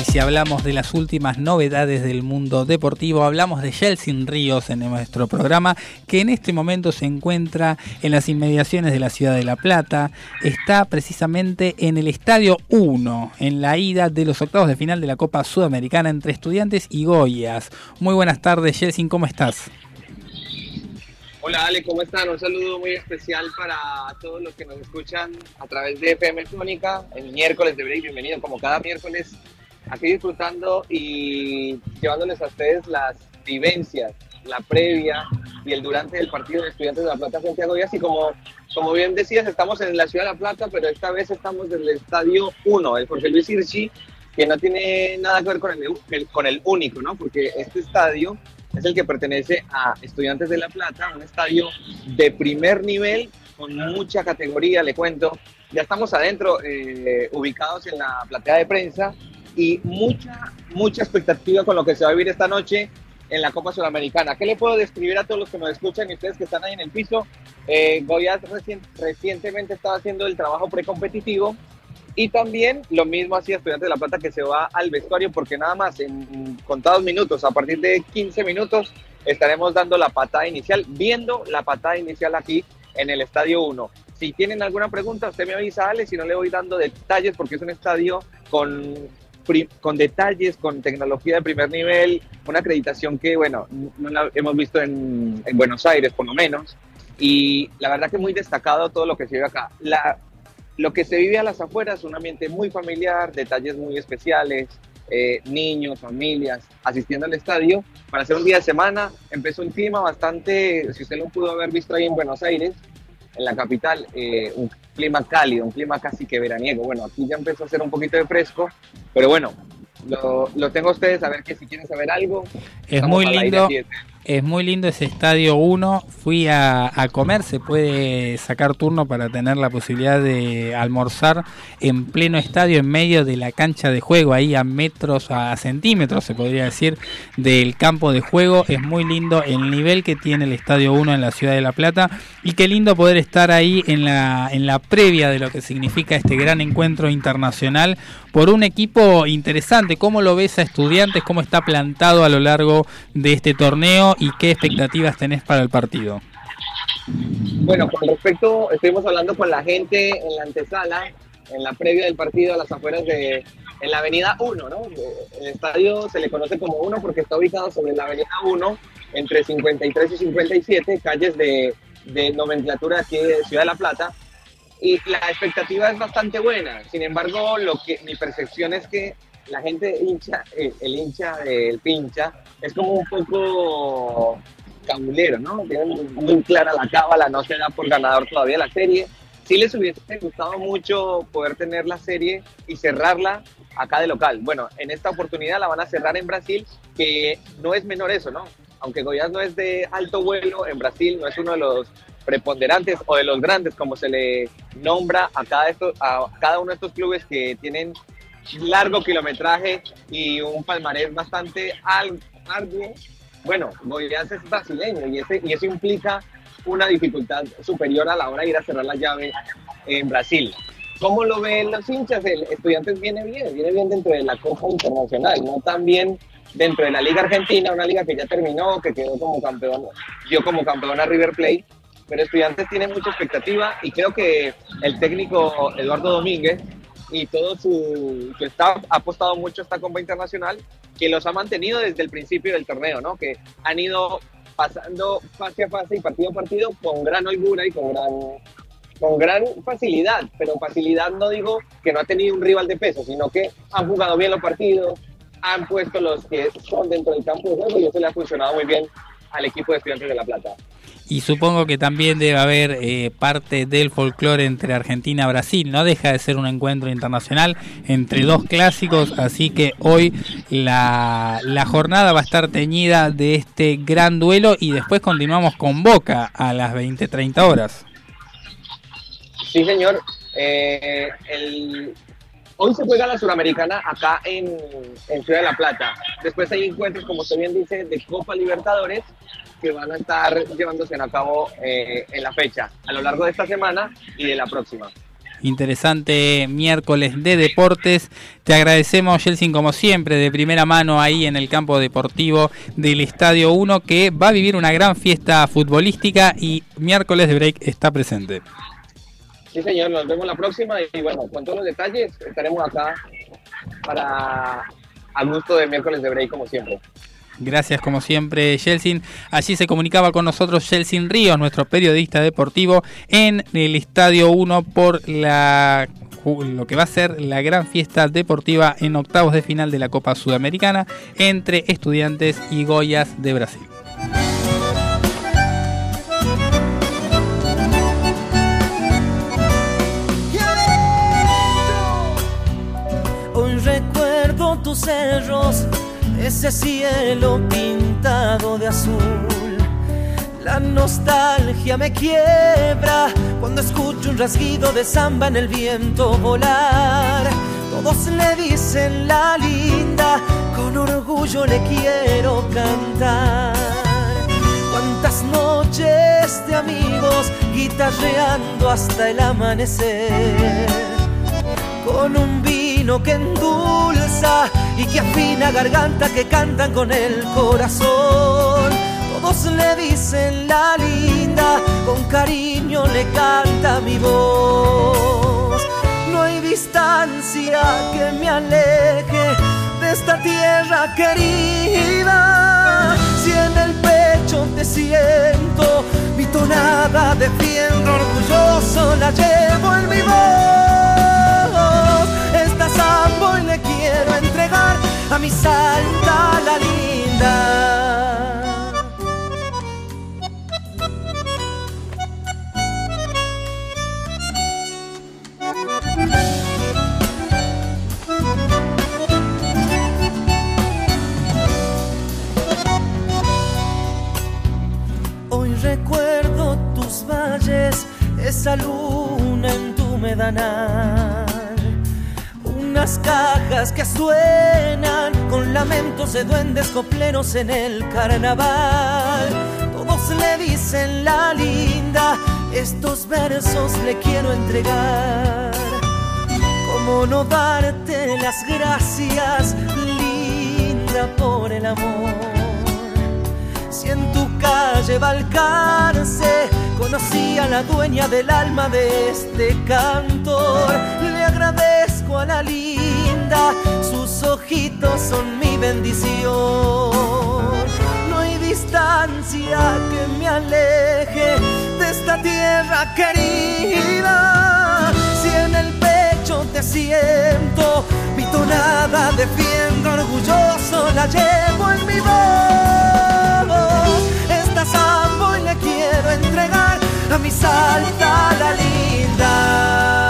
Y si hablamos de las últimas novedades del mundo deportivo, hablamos de Jelsin Ríos en nuestro programa, que en este momento se encuentra en las inmediaciones de la ciudad de La Plata. Está precisamente en el Estadio 1, en la ida de los octavos de final de la Copa Sudamericana entre Estudiantes y Goyas. Muy buenas tardes, Jelsin, ¿cómo estás? Hola Ale, ¿cómo están? Un saludo muy especial para todos los que nos escuchan a través de FM Fónica, el miércoles de break, bienvenido como cada miércoles, aquí disfrutando y llevándoles a ustedes las vivencias, la previa y el durante del partido de Estudiantes de La Plata a Goiás y como, como bien decías, estamos en la ciudad de La Plata, pero esta vez estamos desde el Estadio 1, el Jorge Luis Hirchi, que no tiene nada que ver con el, el- con el único, ¿no? Porque este estadio es el que pertenece a Estudiantes de La Plata, un estadio de primer nivel con mucha categoría, le cuento. Ya estamos adentro, eh, ubicados en la platea de prensa y mucha, mucha expectativa con lo que se va a vivir esta noche en la Copa Sudamericana. ¿Qué le puedo describir a todos los que nos escuchan y ustedes que están ahí en el piso? Eh, recientemente estaba haciendo el trabajo precompetitivo y también lo mismo hacía Estudiantes de La Plata que se va al vestuario porque nada más en contados minutos, a partir de 15 minutos, estaremos dando la patada inicial, viendo la patada inicial aquí en el Estadio 1. Si tienen alguna pregunta, usted me avisa, Ale, si no le voy dando detalles porque es un estadio con, con detalles, con tecnología de primer nivel, una acreditación que, bueno, no la hemos visto en, en Buenos Aires por lo menos. Y la verdad que muy destacado todo lo que se vive acá. La, lo que se vive a las afueras, un ambiente muy familiar, detalles muy especiales, eh, niños, familias asistiendo al estadio. Para hacer un día de semana, empezó un clima bastante, si usted lo pudo haber visto ahí en Buenos Aires, en la capital, eh, un clima cálido, un clima casi que veraniego. Bueno, aquí ya empezó a hacer un poquito de fresco, pero bueno, lo, lo tengo a ustedes a ver que si quieren saber algo. Es muy lindo. Es muy lindo ese estadio 1. Fui a, a comer, se puede sacar turno para tener la posibilidad de almorzar en pleno estadio, en medio de la cancha de juego, ahí a metros, a centímetros, se podría decir, del campo de juego. Es muy lindo el nivel que tiene el estadio 1 en la ciudad de La Plata. Y qué lindo poder estar ahí en la, en la previa de lo que significa este gran encuentro internacional por un equipo interesante. ¿Cómo lo ves a estudiantes? ¿Cómo está plantado a lo largo de este torneo? ¿Y qué expectativas tenés para el partido? Bueno, con respecto, estuvimos hablando con la gente en la antesala, en la previa del partido a las afueras de, en la avenida 1, ¿no? El estadio se le conoce como 1 porque está ubicado sobre la avenida 1, entre 53 y 57, calles de, de nomenclatura aquí de Ciudad de La Plata. Y la expectativa es bastante buena. Sin embargo, lo que mi percepción es que la gente hincha, el, el hincha, el pincha, es como un poco cabulero, ¿no? Tienen muy clara la cábala, no se da por ganador todavía la serie. Sí les hubiese gustado mucho poder tener la serie y cerrarla acá de local. Bueno, en esta oportunidad la van a cerrar en Brasil, que no es menor eso, ¿no? Aunque Goiás no es de alto vuelo, en Brasil no es uno de los preponderantes o de los grandes, como se le nombra a cada, uno de estos clubes que tienen largo kilometraje y un palmarés bastante arduo. Bueno, Goiás es brasileño y, ese, y eso implica una dificultad superior a la hora de ir a cerrar la llave en Brasil. ¿Cómo lo ven los hinchas? El Estudiantes viene bien, viene bien dentro de la Copa Internacional, no tan bien dentro de la Liga Argentina, una liga que ya terminó, que quedó como campeón, dio como campeón a River Plate, pero Estudiantes tiene mucha expectativa y creo que el técnico Eduardo Domínguez y todo su, su staff ha apostado mucho a esta Copa Internacional, que los ha mantenido desde el principio del torneo, ¿no? Que han ido pasando fase a fase y partido a partido con gran holgura y con gran, con gran facilidad, pero facilidad no digo que no ha tenido un rival de peso, sino que han jugado bien los partidos, han puesto los que son dentro del campo de juego y eso le ha funcionado muy bien al equipo de Estudiantes de La Plata y supongo que también debe haber eh, parte del folclore entre Argentina y Brasil. No deja de ser un encuentro internacional entre dos clásicos, así que hoy la, la jornada va a estar teñida de este gran duelo y después continuamos con Boca a las 20-30 horas. Sí, señor. Eh, hoy se juega la Suramericana acá en, Ciudad de la Plata. Después hay encuentros, como usted bien dice, de Copa Libertadores que van a estar llevándose a cabo eh, en la fecha, a lo largo de esta semana y de la próxima. Interesante miércoles de deportes. Te agradecemos, Jelsin, como siempre, de primera mano ahí en el campo deportivo del Estadio 1, que va a vivir una gran fiesta futbolística y miércoles de break está presente. Sí, señor, nos vemos la próxima y bueno, con todos los detalles estaremos acá para a gusto de miércoles de break como siempre. Gracias como siempre, Yelsin. Allí se comunicaba con nosotros Yelsin Ríos, nuestro periodista deportivo, en el Estadio 1 por la lo que va a ser la gran fiesta deportiva en octavos de final de la Copa Sudamericana entre estudiantes y Goyas de Brasil. Tus cerros ese cielo pintado de azul. La nostalgia me quiebra cuando escucho un rasguido de samba en el viento volar. Todos le dicen la linda, con orgullo le quiero cantar. Cuántas noches de amigos guitarreando hasta el amanecer. Con un vino que endulza y que afina garganta que cantan con el corazón. Todos le dicen la linda, con cariño le canta mi voz. No hay distancia que me aleje de esta tierra querida. Si en el pecho te siento, mi tonada defiendo orgulloso, la llevo en mi voz. Sambo y le quiero entregar a mi santa la linda. Hoy recuerdo tus valles, esa luna en tu medanal unas cajas que suenan con lamentos de duendes copleros en el carnaval. Todos le dicen la linda, estos versos le quiero entregar. ¿Cómo no darte las gracias, linda, por el amor? Si en tu calle Balcarce conocí a la dueña del alma de este cantor, le agradezco a la linda, sus ojitos son mi bendición. No hay distancia que me aleje de esta tierra querida. Si en el pecho te siento, mi tonada defiendo orgulloso, la llevo en mi voz linda sambo y le quiero entregar a mi salta la linda.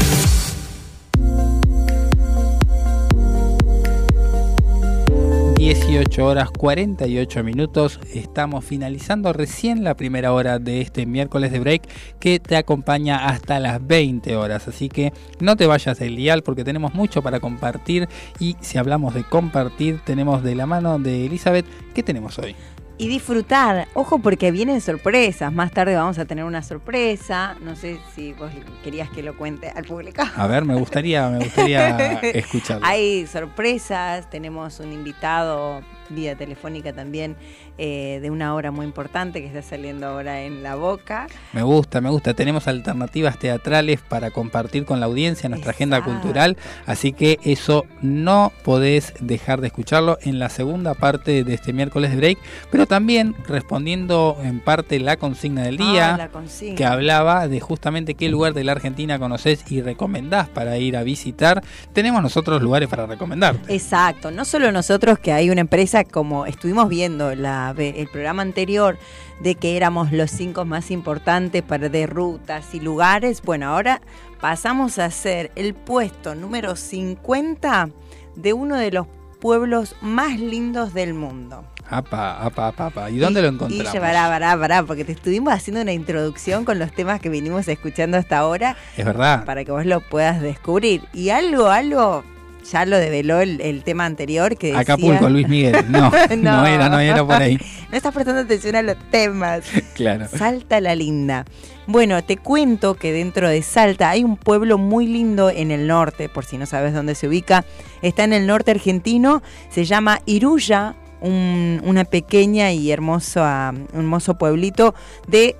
18 horas 48 minutos. Estamos finalizando recién la primera hora de este miércoles de break que te acompaña hasta las 20 horas. Así que no te vayas del dial porque tenemos mucho para compartir. Y si hablamos de compartir, tenemos de la mano de Elizabeth, ¿qué tenemos hoy? Y disfrutar. Ojo porque vienen sorpresas. Más tarde vamos a tener una sorpresa. No sé si vos querías que lo cuente al público. A ver, me gustaría, me gustaría (laughs) escucharlo. Hay sorpresas, tenemos un invitado vía telefónica también eh, de una obra muy importante que está saliendo ahora en la boca. Me gusta, me gusta. Tenemos alternativas teatrales para compartir con la audiencia nuestra agenda cultural, así que eso no podés dejar de escucharlo en la segunda parte de este miércoles de break, pero también respondiendo en parte la consigna del día, ah, que hablaba de justamente qué lugar de la Argentina conoces y recomendás para ir a visitar. Tenemos nosotros lugares para recomendar. Exacto, no solo nosotros que hay una empresa como estuvimos viendo la, el programa anterior de que éramos los cinco más importantes para de rutas y lugares, bueno, ahora pasamos a ser el puesto número 50 de uno de los pueblos más lindos del mundo. Apa, apa, apa, ¿Y dónde lo encontramos? Y pará, pará, pará, porque te estuvimos haciendo una introducción con los temas que vinimos escuchando hasta ahora. Es verdad. Para que vos lo puedas descubrir. Y algo, algo ya lo develó el, tema anterior que decía... Acapulco, Luis Miguel. (laughs) No, no, era, no era por ahí. no estás prestando atención a los temas. (laughs) Claro. Salta la linda. Bueno, te cuento que dentro de Salta hay un pueblo muy lindo en el norte, por si no sabes dónde se ubica. Está en el norte argentino, se llama Iruya, una pequeña y hermoso, un hermoso pueblito de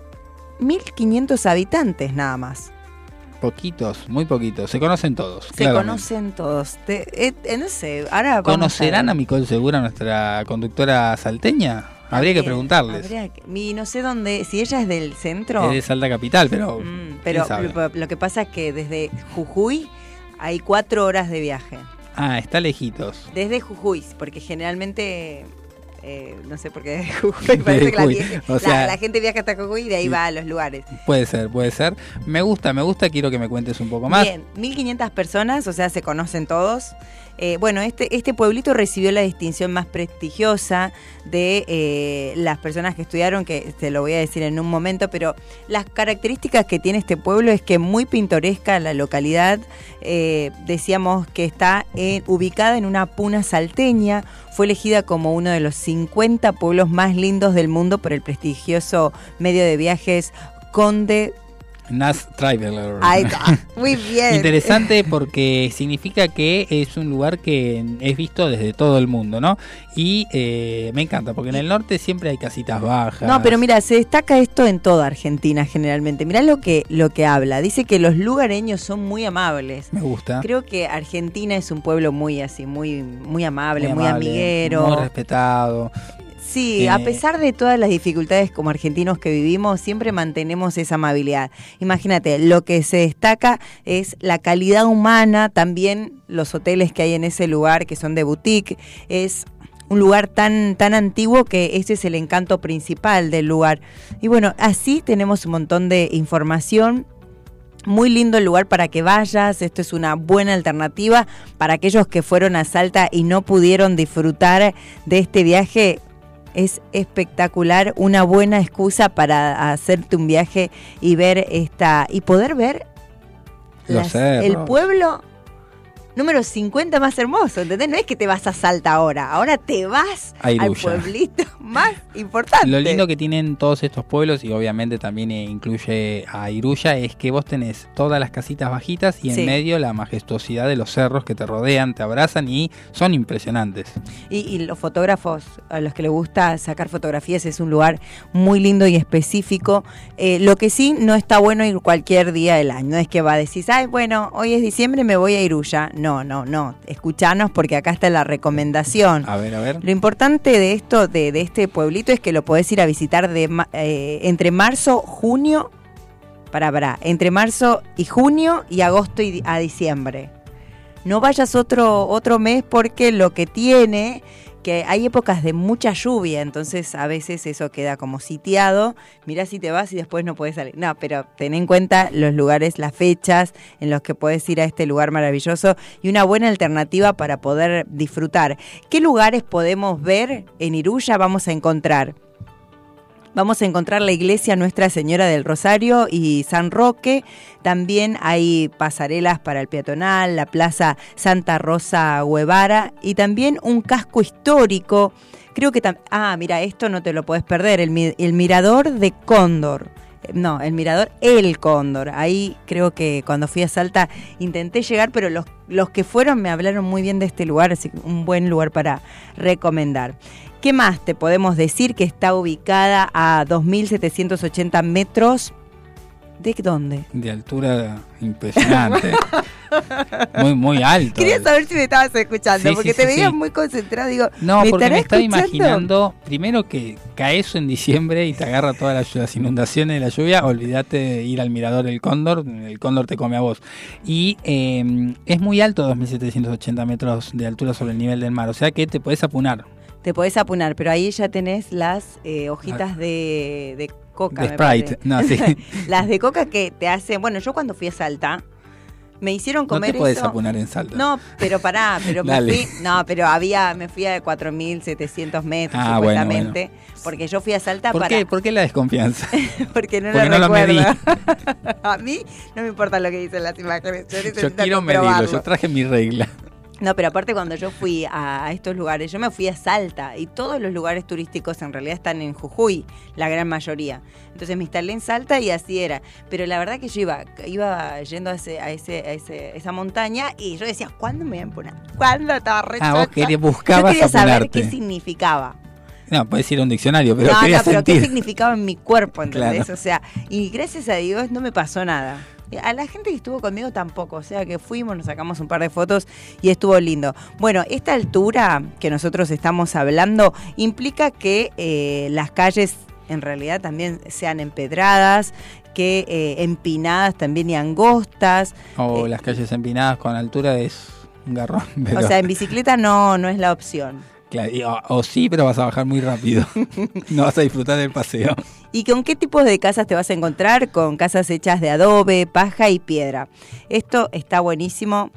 1500 habitantes nada más. Poquitos, muy poquitos. Se conocen todos. Se conocen todos. Eh, eh, no sé, ahora ¿Conocerán a, Micol Segura, nuestra conductora salteña? Habría que preguntarles. y no sé dónde, si ella es del centro. Es de Salta Capital, pero. Mm, pero lo, que pasa es que desde Jujuy hay cuatro horas de viaje. Ah, está lejitos. Desde Jujuy, porque generalmente eh, no sé por qué (laughs) Jujuy, (laughs) parece que la, gente viaja hasta Jujuy y de ahí va a los lugares. Puede ser, puede ser. Me gusta, me gusta, quiero que me cuentes un poco más. Bien, 1500 personas, o sea, se conocen todos. Eh, bueno, este, este pueblito recibió la distinción más prestigiosa de eh, las personas que estudiaron, que te lo voy a decir en un momento, pero las características que tiene este pueblo es que muy pintoresca la localidad, eh, decíamos que está ubicada en una puna salteña, fue elegida como uno de los 50 pueblos más lindos del mundo por el prestigioso medio de viajes Conde Nas Traveler. Ahí está. (laughs) Muy bien. Interesante porque significa que es un lugar que es visto desde todo el mundo, ¿no? Y eh, me encanta porque en el norte siempre hay casitas bajas. No, pero mira, se destaca esto en toda Argentina generalmente. Mira lo que, lo que habla. Dice que los lugareños son muy amables. Me gusta. Creo que Argentina es un pueblo muy así, muy, muy amable, muy, muy amiguero. Muy respetado. Sí, a pesar de todas las dificultades como argentinos que vivimos, siempre mantenemos esa amabilidad. Imagínate, lo que se destaca es la calidad humana, también los hoteles que hay en ese lugar que son de boutique, es un lugar tan, tan antiguo que ese es el encanto principal del lugar. Y bueno, así tenemos un montón de información muy lindo el lugar para que vayas, esto es una buena alternativa para aquellos que fueron a Salta y no pudieron disfrutar de este viaje es espectacular, una buena excusa para hacerte un viaje y ver esta y poder ver el pueblo número 50 más hermoso, ¿entendés? No es que te vas a Salta ahora, ahora te vas al pueblito (laughs) más importante. Lo lindo que tienen todos estos pueblos, y obviamente también incluye a Iruya, es que vos tenés todas las casitas bajitas y en medio la majestuosidad de los cerros que te rodean, te abrazan y son impresionantes. Y, los fotógrafos, a los que les gusta sacar fotografías, es un lugar muy lindo y específico. Eh, lo que sí no está bueno ir cualquier día del año. No es que va a decir, ay, bueno, hoy es diciembre, me voy a Iruya. No, no, no. Escuchanos porque acá está la recomendación. A ver, a ver. Lo importante de esto, de, este pueblito, es que lo podés ir a visitar de, eh, entre marzo, junio, para, para, entre marzo y junio y agosto y a diciembre. No vayas otro, otro mes porque lo que tiene que hay épocas de mucha lluvia, entonces a veces eso queda como sitiado. Mirá si te vas y después no puedes salir. No, pero ten en cuenta los lugares, las fechas en los que puedes ir a este lugar maravilloso y una buena alternativa para poder disfrutar. ¿Qué lugares podemos ver en Iruya? Vamos a encontrar Vamos a encontrar la iglesia Nuestra Señora del Rosario y San Roque. También hay pasarelas para el peatonal, la Plaza Santa Rosa Guevara y también un casco histórico. Creo que ah, mira, esto no te lo puedes perder, el, mirador de Cóndor. No, el mirador El Cóndor. Ahí creo que cuando fui a Salta intenté llegar, pero los, los que fueron me hablaron muy bien de este lugar, así que un buen lugar para recomendar. ¿Qué más te podemos decir que está ubicada a 2.780 metros? ¿De dónde? De altura impresionante. (laughs) muy, muy alto. Quería saber si me estabas escuchando, porque te veías muy concentrado. Digo, no, porque me estaba imaginando, primero que caes en diciembre y te agarra todas las, inundaciones de la lluvia, olvídate de ir al mirador del cóndor, el cóndor te come a vos. Y em, es muy alto, 2.780 metros de altura sobre el nivel del mar, o sea que te puedes apunar te podés apunar, pero ahí ya tenés las eh, hojitas ah. de, de coca. De Sprite, no, sí. (laughs) las de coca que te hacen. Bueno, yo cuando fui a Salta, me hicieron comer no te puedes apunar en Salta. No, pero pará, pero me fui, no, pero había, me fui a 4.700 metros ah, supuestamente, porque yo fui a Salta ¿Por para... Qué? ¿Por qué la desconfianza? (laughs) porque no lo recuerdo. (laughs) a mí no me importa lo que dicen las imágenes. Yo, yo quiero medirlo, yo traje mi regla. No, pero aparte cuando yo fui a estos lugares, yo me fui a Salta y todos los lugares turísticos en realidad están en Jujuy, la gran mayoría. Entonces me instalé en Salta y así era. Pero la verdad que yo iba, iba yendo a, ese, a, ese, a ese, esa montaña y yo decía, ¿cuándo me voy a empunar? ¿Cuándo estaba re Ah, vos buscabas yo quería saber qué significaba. No, puedes ir a un diccionario, pero no, no, pero qué significaba en mi cuerpo, ¿entendés? O sea, y gracias a Dios no me pasó nada. A la gente que estuvo conmigo tampoco, o sea que fuimos, nos sacamos un par de fotos y estuvo lindo. Bueno, esta altura que nosotros estamos hablando implica que eh, las calles en realidad también sean empedradas, que eh, empinadas también y angostas. O eh, las calles empinadas con altura es un garrón. (laughs) O sea, en bicicleta no, no es la opción o, sí, pero vas a bajar muy rápido. (laughs) no vas a disfrutar del paseo. ¿Y con qué tipos de casas te vas a encontrar? Con casas hechas de adobe, paja y piedra. Esto está buenísimo.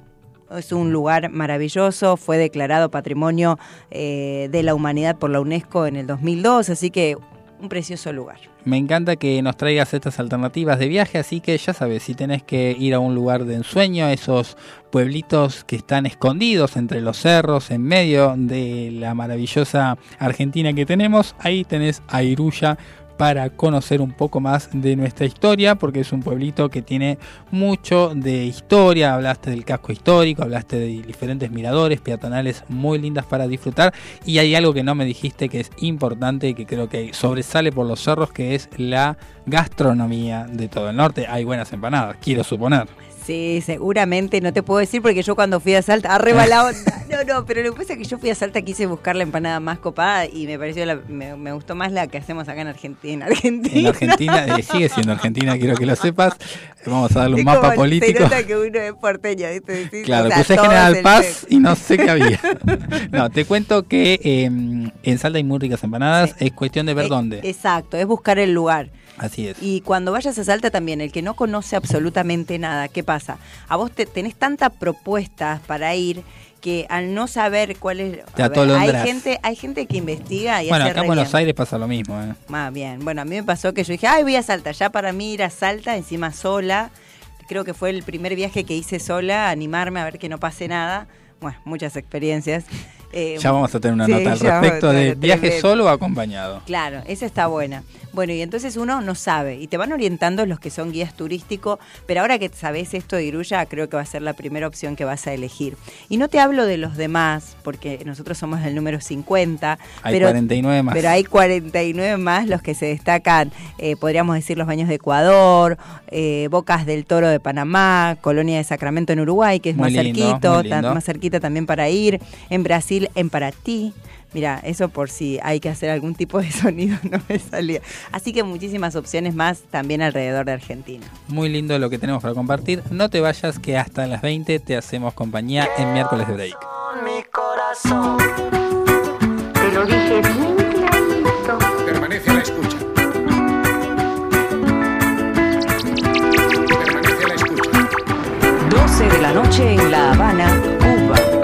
Es un lugar maravilloso, fue declarado Patrimonio eh, de la Humanidad por la UNESCO en el 2002, así que un precioso lugar. Me encanta que nos traigas estas alternativas de viaje, así que ya sabes, si tenés que ir a un lugar de ensueño, esos pueblitos que están escondidos entre los cerros, en medio de la maravillosa Argentina que tenemos, ahí tenés a Iruya para conocer un poco más de nuestra historia, porque es un pueblito que tiene mucho de historia, hablaste del casco histórico, hablaste de diferentes miradores peatonales muy lindas para disfrutar, y hay algo que no me dijiste que es importante y que creo que sobresale por los cerros, que es la gastronomía de todo el norte. Hay buenas empanadas, quiero suponer. Sí, seguramente, no te puedo decir porque yo cuando fui a Salta, arriba la onda. (laughs) No, no, pero lo que pasa es que yo fui a Salta, quise buscar la empanada más copada y me pareció, me, gustó más la que hacemos acá en Argentina. (laughs) Argentina. En Argentina, eh, sigue siendo Argentina, quiero que lo sepas. Vamos a darle un mapa político. Se nota que uno es porteño, ¿viste? Claro, puse General Paz y no sé qué había. (laughs) no, te cuento que em, en Salta hay muy ricas empanadas, es cuestión de ver eh, dónde. Exacto, es buscar el lugar. Así es. Y cuando vayas a Salta también, el que no conoce absolutamente nada, ¿qué pasa? A vos te, tenés tantas propuestas para ir que al no saber cuál es hay gente hay gente que investiga y bueno acá en Buenos Aires pasa lo mismo ¿eh? más bien bueno a mí me pasó que yo dije ay voy a Salta ya para mí ir a Salta encima sola creo que fue el primer viaje que hice sola animarme a ver que no pase nada bueno muchas experiencias Eh, ya vamos a tener una nota al respecto de viaje solo o acompañado. Claro, esa está buena. Bueno, y entonces uno no sabe, y te van orientando los que son guías turísticos, pero ahora que sabes esto de Iruya, creo que va a ser la primera opción que vas a elegir. Y no te hablo de los demás, porque nosotros somos el número 50. Hay pero, 49 más. Pero hay 49 más los que se destacan, eh, podríamos decir, los baños de Ecuador, eh, Bocas del Toro de Panamá, Colonia de Sacramento en Uruguay, que es más cerquito, más cerquita también para ir, en Brasil, en Paraty. Mira, eso por si hay que hacer algún tipo de (laughs) sonido no me salía. Así que muchísimas opciones más también alrededor de Argentina. Muy lindo lo que tenemos para compartir. No te vayas que hasta las 20 te hacemos compañía en miércoles de break. Mi corazón. Te lo dije bien Permanece a la escucha. Permanece a la escucha. 12 de la noche en La Habana, Cuba.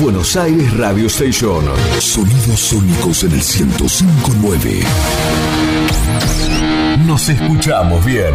Buenos Aires Radio Station. Sonidos sónicos en el 1059. Nos escuchamos bien.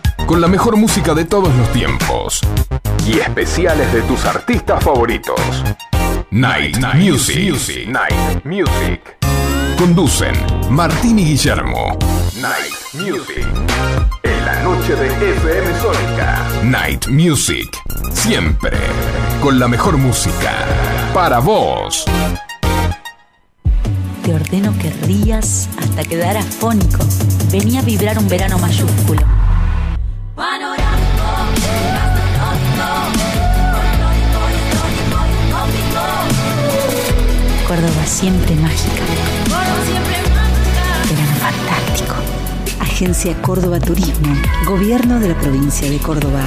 Con la mejor música de todos los tiempos. Y especiales de tus artistas favoritos. Night, Music. Night Music. Conducen Martín y Guillermo. Night Music. En la noche de FM Sónica. Night Music. Siempre. Con la mejor música. Para vos. Te ordeno que rías hasta quedar afónico. Venía a vibrar un verano mayúsculo. Córdoba siempre mágica. Verano fantástico. Agencia Córdoba Turismo. Gobierno de la provincia de Córdoba.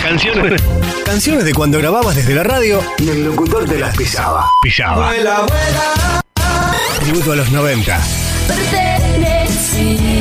Canciones. Canciones de cuando grababas desde la radio y el locutor te las pisaba. Pisaba. Tributo a los 90.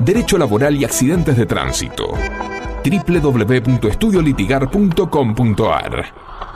derecho laboral y accidentes de tránsito. www.estudiolitigar.com.ar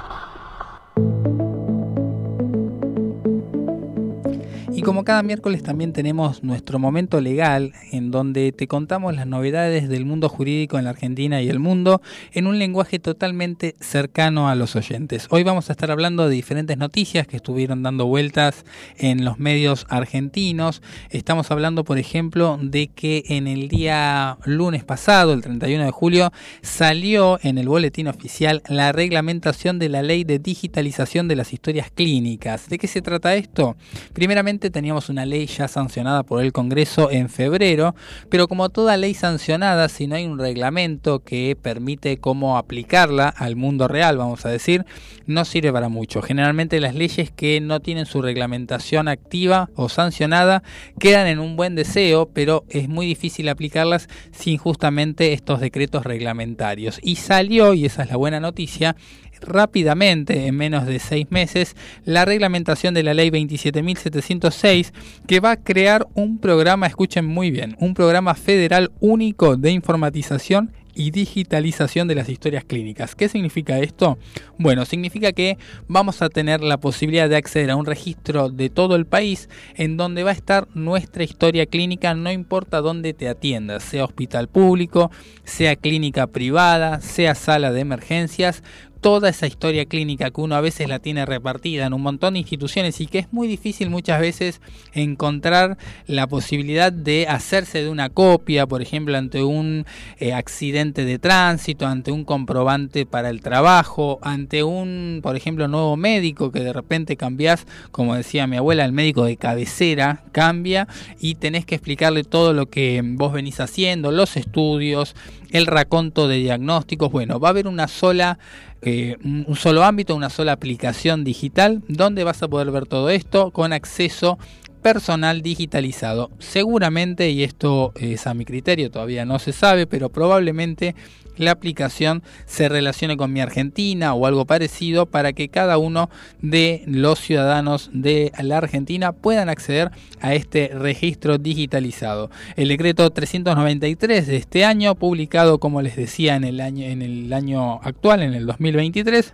como cada miércoles también tenemos nuestro momento legal en donde te contamos las novedades del mundo jurídico en la Argentina y el mundo en un lenguaje totalmente cercano a los oyentes. Hoy vamos a estar hablando de diferentes noticias que estuvieron dando vueltas en los medios argentinos. Estamos hablando, por ejemplo, de que en el día lunes pasado, el 31 de julio, salió en el boletín oficial la reglamentación de la ley de digitalización de las historias clínicas. ¿De qué se trata esto? Primeramente teníamos una ley ya sancionada por el Congreso en febrero, pero como toda ley sancionada, si no hay un reglamento que permite cómo aplicarla al mundo real, vamos a decir, no sirve para mucho. Generalmente las leyes que no tienen su reglamentación activa o sancionada quedan en un buen deseo, pero es muy difícil aplicarlas sin justamente estos decretos reglamentarios. Y salió, y esa es la buena noticia, rápidamente, en menos de seis meses, la reglamentación de la ley 27.706 que va a crear un programa, escuchen muy bien, un programa federal único de informatización y digitalización de las historias clínicas. ¿Qué significa esto? Bueno, significa que vamos a tener la posibilidad de acceder a un registro de todo el país en donde va a estar nuestra historia clínica, no importa dónde te atiendas, sea hospital público, sea clínica privada, sea sala de emergencias, toda esa historia clínica que uno a veces la tiene repartida en un montón de instituciones y que es muy difícil muchas veces encontrar la posibilidad de hacerse de una copia, por ejemplo, ante un eh, accidente de tránsito, ante un comprobante para el trabajo, ante un, por ejemplo, nuevo médico que de repente cambias, como decía mi abuela, el médico de cabecera cambia y tenés que explicarle todo lo que vos venís haciendo, los estudios, el raconto de diagnósticos. Bueno, va a haber una sola eh, un solo ámbito, una sola aplicación digital donde vas a poder ver todo esto con acceso personal digitalizado. Seguramente, y esto es a mi criterio, todavía no se sabe, pero probablemente la aplicación se relacione con mi Argentina o algo parecido para que cada uno de los ciudadanos de la Argentina puedan acceder a este registro digitalizado. El decreto 393 de este año, publicado como les decía en el año, en el año actual, en el 2023,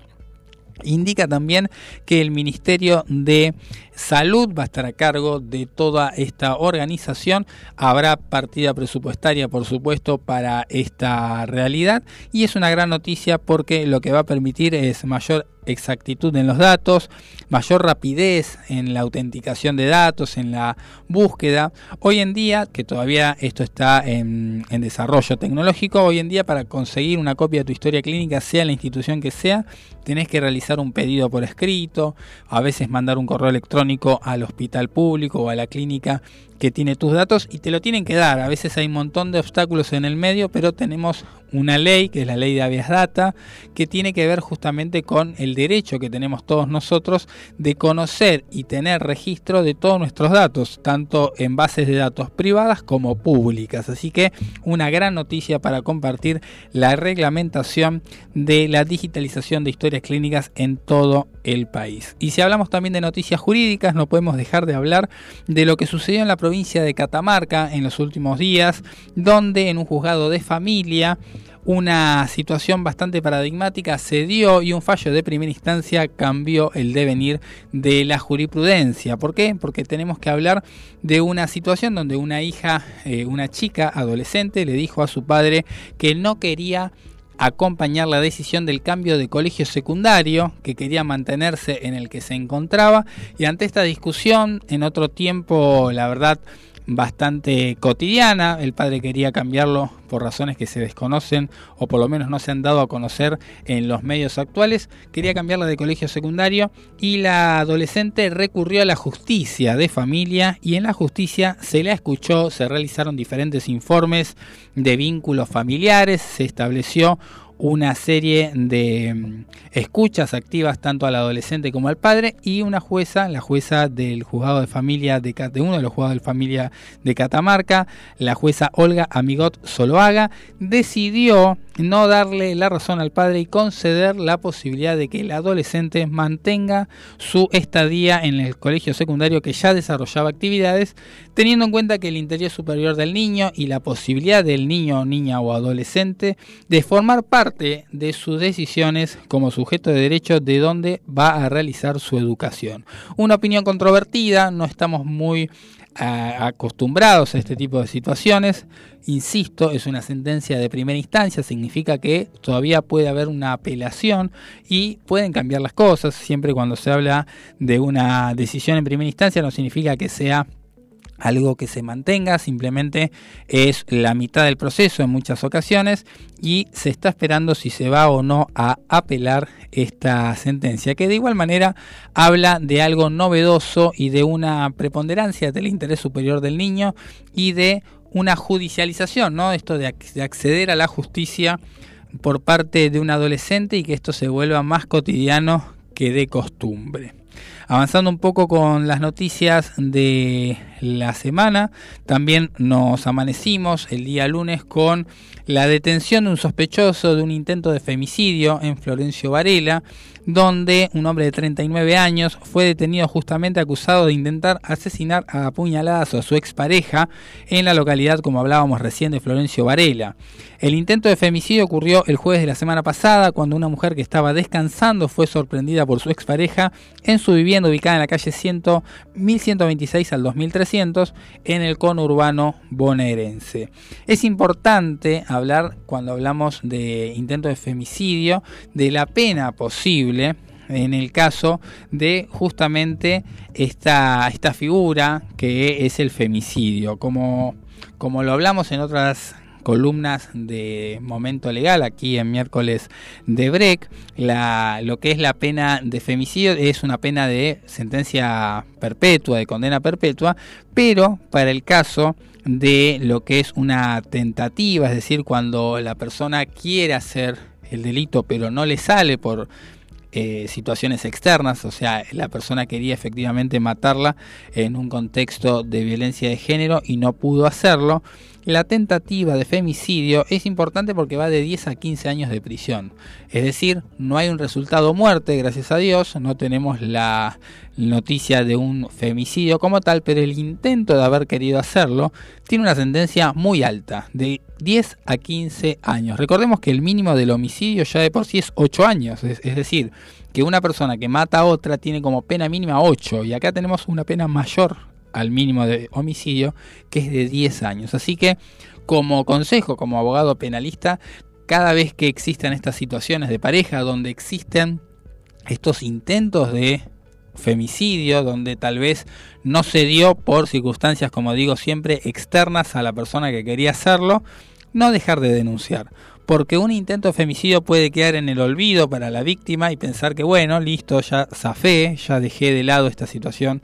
Indica también que el Ministerio de Salud va a estar a cargo de toda esta organización. Habrá partida presupuestaria, por supuesto, para esta realidad. Y es una gran noticia porque lo que va a permitir es mayor exactitud en los datos, mayor rapidez en la autenticación de datos, en la búsqueda. Hoy en día, que todavía esto está en, desarrollo tecnológico, hoy en día para conseguir una copia de tu historia clínica, sea la institución que sea, tenés que realizar un pedido por escrito, a veces mandar un correo electrónico al hospital público o a la clínica que tiene tus datos y te lo tienen que dar. A veces hay un montón de obstáculos en el medio, pero tenemos una ley, que es la ley de habeas data, que tiene que ver justamente con el derecho que tenemos todos nosotros de conocer y tener registro de todos nuestros datos, tanto en bases de datos privadas como públicas. Así que una gran noticia para compartir la reglamentación de la digitalización de historias clínicas en todo el país. Y si hablamos también de noticias jurídicas, no podemos dejar de hablar de lo que sucedió en la provincia de Catamarca en los últimos días, donde en un juzgado de familia una situación bastante paradigmática se dio y un fallo de primera instancia cambió el devenir de la jurisprudencia. ¿Por qué? Porque tenemos que hablar de una situación donde una hija, eh, una chica adolescente, le dijo a su padre que no quería acompañar la decisión del cambio de colegio secundario que quería mantenerse en el que se encontraba. Y ante esta discusión en otro tiempo la verdad bastante cotidiana. El padre quería cambiarlo por razones que se desconocen o por lo menos no se han dado a conocer en los medios actuales. Quería cambiarla de colegio secundario y la adolescente recurrió a la justicia de familia y en la justicia se la escuchó, se realizaron diferentes informes de vínculos familiares, se estableció una serie de mm, escuchas activas tanto al adolescente como al padre y una jueza, la jueza del juzgado de familia de, de uno de los juzgados de familia de Catamarca, la jueza Olga Amigot Soloaga, decidió no darle la razón al padre y conceder la posibilidad de que el adolescente mantenga su estadía en el colegio secundario que ya desarrollaba actividades, teniendo en cuenta que el interés superior del niño y la posibilidad del niño, niña o adolescente de formar parte de sus decisiones como sujeto de derecho de dónde va a realizar su educación. Una opinión controvertida, no estamos muy acostumbrados a este tipo de situaciones. Insisto, es una sentencia de primera instancia, significa que todavía puede haber una apelación y pueden cambiar las cosas. Siempre cuando se habla de una decisión en primera instancia no significa que sea algo que se mantenga, simplemente es la mitad del proceso en muchas ocasiones y se está esperando si se va o no a apelar esta sentencia, que de igual manera habla de algo novedoso y de una preponderancia del interés superior del niño y de una judicialización, ¿no? Esto de acceder a la justicia por parte de un adolescente y que esto se vuelva más cotidiano que de costumbre. Avanzando un poco con las noticias de la semana, también nos amanecimos el día lunes con la detención de un sospechoso de un intento de femicidio en Florencio Varela, donde un hombre de 39 años fue detenido justamente acusado de intentar asesinar a apuñaladas a su expareja en la localidad, como hablábamos recién, de Florencio Varela. El intento de femicidio ocurrió el jueves de la semana pasada, cuando una mujer que estaba descansando fue sorprendida por su expareja en su vivienda ubicada en la calle 100, 1126 al 2300 en el conurbano bonaerense. Es importante hablar, cuando hablamos de intento de femicidio, de la pena posible en el caso de justamente esta, esta figura que es el femicidio. Como, como lo hablamos en otras columnas de Momento Legal aquí en miércoles de Break. La, lo que es la pena de femicidio es una pena de sentencia perpetua, de condena perpetua, pero para el caso de lo que es una tentativa, es decir, cuando la persona quiere hacer el delito pero no le sale por eh, situaciones externas, o sea, la persona quería efectivamente matarla en un contexto de violencia de género y no pudo hacerlo, la tentativa de femicidio es importante porque va de 10 a 15 años de prisión. Es decir, no hay un resultado muerte, gracias a Dios, no tenemos la noticia de un femicidio como tal, pero el intento de haber querido hacerlo tiene una sentencia muy alta, de 10 a 15 años. Recordemos que el mínimo del homicidio ya de por sí es 8 años, es, decir, que una persona que mata a otra tiene como pena mínima 8 y acá tenemos una pena mayor al mínimo de homicidio, que es de 10 años. Así que, como consejo, como abogado penalista, cada vez que existan estas situaciones de pareja donde existen estos intentos de femicidio, donde tal vez no se dio por circunstancias, como digo siempre, externas a la persona que quería hacerlo, no dejar de denunciar. Porque un intento de femicidio puede quedar en el olvido para la víctima y pensar que, bueno, listo, ya zafé, ya dejé de lado esta situación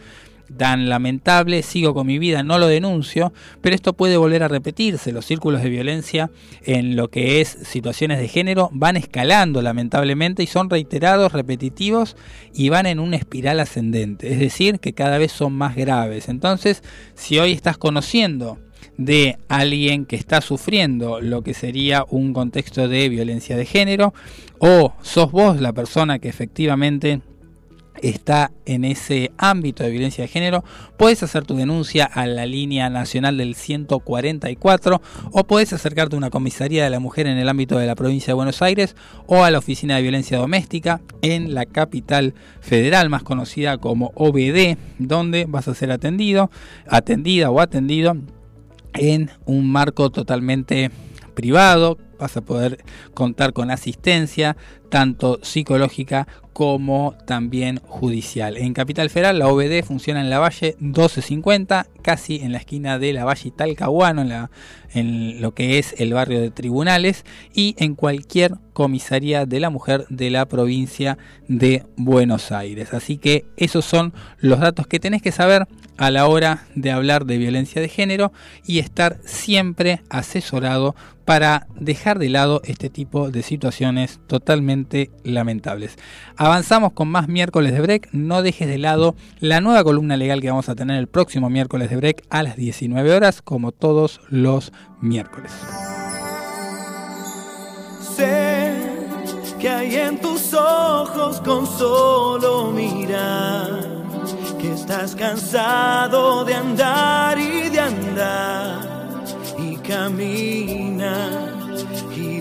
tan lamentable, sigo con mi vida, no lo denuncio, pero esto puede volver a repetirse. Los círculos de violencia en lo que es situaciones de género van escalando lamentablemente y son reiterados, repetitivos y van en una espiral ascendente, es decir, que cada vez son más graves. Entonces, si hoy estás conociendo de alguien que está sufriendo lo que sería un contexto de violencia de género o sos vos la persona que efectivamente está en ese ámbito de violencia de género, puedes hacer tu denuncia a la línea nacional del 144 o puedes acercarte a una comisaría de la mujer en el ámbito de la provincia de Buenos Aires o a la oficina de violencia doméstica en la capital federal más conocida como OBD, donde vas a ser atendido, atendida o atendido en un marco totalmente privado, vas a poder contar con asistencia tanto psicológica como también judicial. En Capital Federal la OBD funciona en la Valle 1250, casi en la esquina de la Valle Talcahuano, en, la, en lo que es el barrio de tribunales, y en cualquier comisaría de la mujer de la provincia de Buenos Aires. Así que esos son los datos que tenés que saber a la hora de hablar de violencia de género y estar siempre asesorado para dejar de lado este tipo de situaciones totalmente lamentables. Avanzamos con más miércoles de break, no dejes de lado la nueva columna legal que vamos a tener el próximo miércoles de break a las 19 horas como todos los miércoles. que hay en tus ojos con solo mirar, que estás cansado de andar y de andar y camina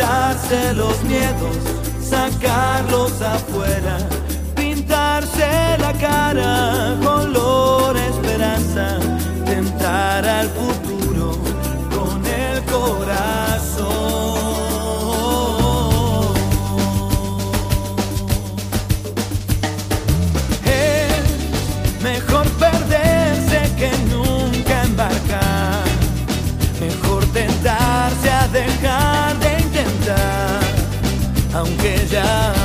quitarse los miedos, sacarlos afuera, pintarse la cara, color esperanza, tentar al futuro Aunque ya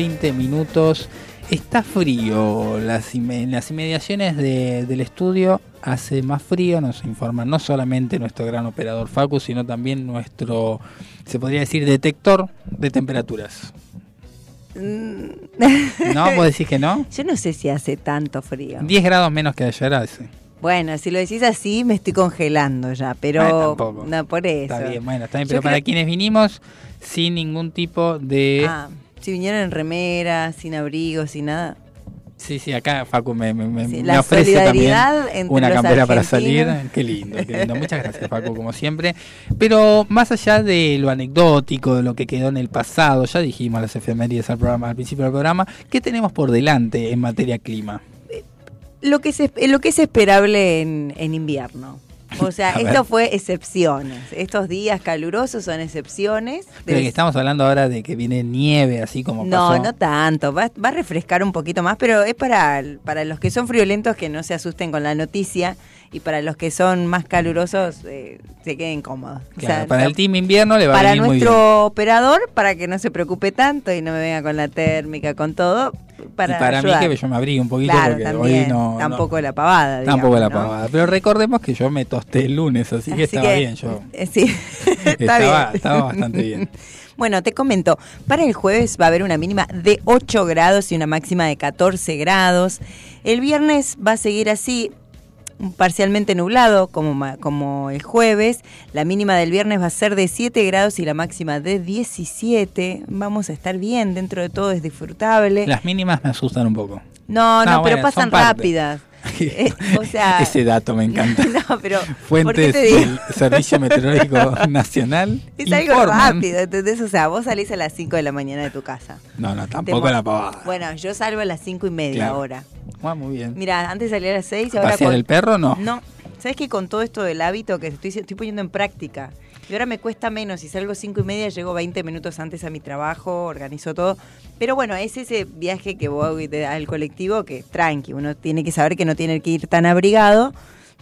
20 minutos. Está frío. Las, en las inmediaciones de- del estudio hace más frío, nos informa no solamente nuestro gran operador Facu, sino también nuestro, se podría decir, detector de temperaturas. ¿No? ¿Vos decís que no? (laughs) Yo no sé si hace tanto frío. 10 grados menos que ayer hace. Bueno, si lo decís así, me estoy congelando ya, pero Bueno, tampoco. no por eso. Está bien, bueno, está bien, Yo pero para creo- quienes vinimos sin ningún tipo de... Ah, si vinieron en remera, sin abrigo, sin nada. Sí, sí, acá Facu me, me, me- Sí, me la ofrece también una campera para salir. Qué lindo, qué lindo. Muchas gracias Facu, como siempre. Pero más allá de lo anecdótico, de lo que quedó en el pasado, ya dijimos las efemérides al, programa, al principio del programa, ¿qué tenemos por delante en materia clima? Lo que, es, lo que es esperable en, en invierno. O sea, (laughs) esto fue excepciones. Estos días calurosos son excepciones. Pero que estamos hablando ahora de que viene nieve, así como No, pasó. no tanto. Va, va a refrescar un poquito más, pero es para, para los que son friolentos que no se asusten con la noticia y para los que son más calurosos eh, se queden cómodos. O Claro, sea, para el team invierno le va a para venir muy bien. nuestro operador, para que no se preocupe tanto y no me venga con la térmica, con todo. Para, y para ayudar. mí que yo me abrigue un poquito Claro, porque también, hoy no... tampoco no- la pavada. Tampoco la pavada. Pero recordemos que yo me tosté el lunes, así que estaba que, bien yo. eh, sí, (laughs) está estaba, bien. estaba bastante bien. (laughs) Bueno, te comento, para el jueves va a haber una mínima de 8 grados y una máxima de 14 grados. El viernes va a seguir así, parcialmente nublado como, como el jueves. La mínima del viernes va a ser de 7 grados y la máxima de 17. Vamos a estar bien, dentro de todo es disfrutable. Las mínimas me asustan un poco. No, no, No, pero pasan rápidas. (laughs) Eh, o sea, (laughs) Ese dato me encanta. (laughs) no, pero ¿por qué Fuentes del Servicio Meteorológico Nacional Es algo informan. rápido, ¿entendés? O sea, vos salís a las 5 de la mañana de tu casa. No, no, tampoco la pavada. Bueno, yo salgo a las 5 y media Claro. ahora. Ah, muy bien. Mira, antes salía a las 6 y ¿A ahora... pasear con- el perro no? No. ¿Sabes que con todo esto del hábito que estoy, estoy poniendo en práctica? Y ahora me cuesta menos. Si salgo 5 y media, llego 20 minutos antes a mi trabajo, organizo todo. Pero bueno, es ese viaje que voy de- al colectivo que tranqui. Uno tiene que saber que no tiene que ir tan abrigado,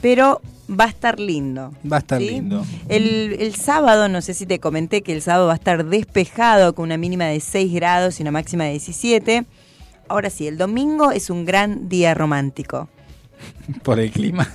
pero va a estar lindo. Va a estar ¿sí? lindo. El, el sábado, no sé si te comenté que el sábado va a estar despejado con una mínima de 6 grados y una máxima de 17. Ahora sí, el domingo es un gran día romántico (laughs) Por el clima.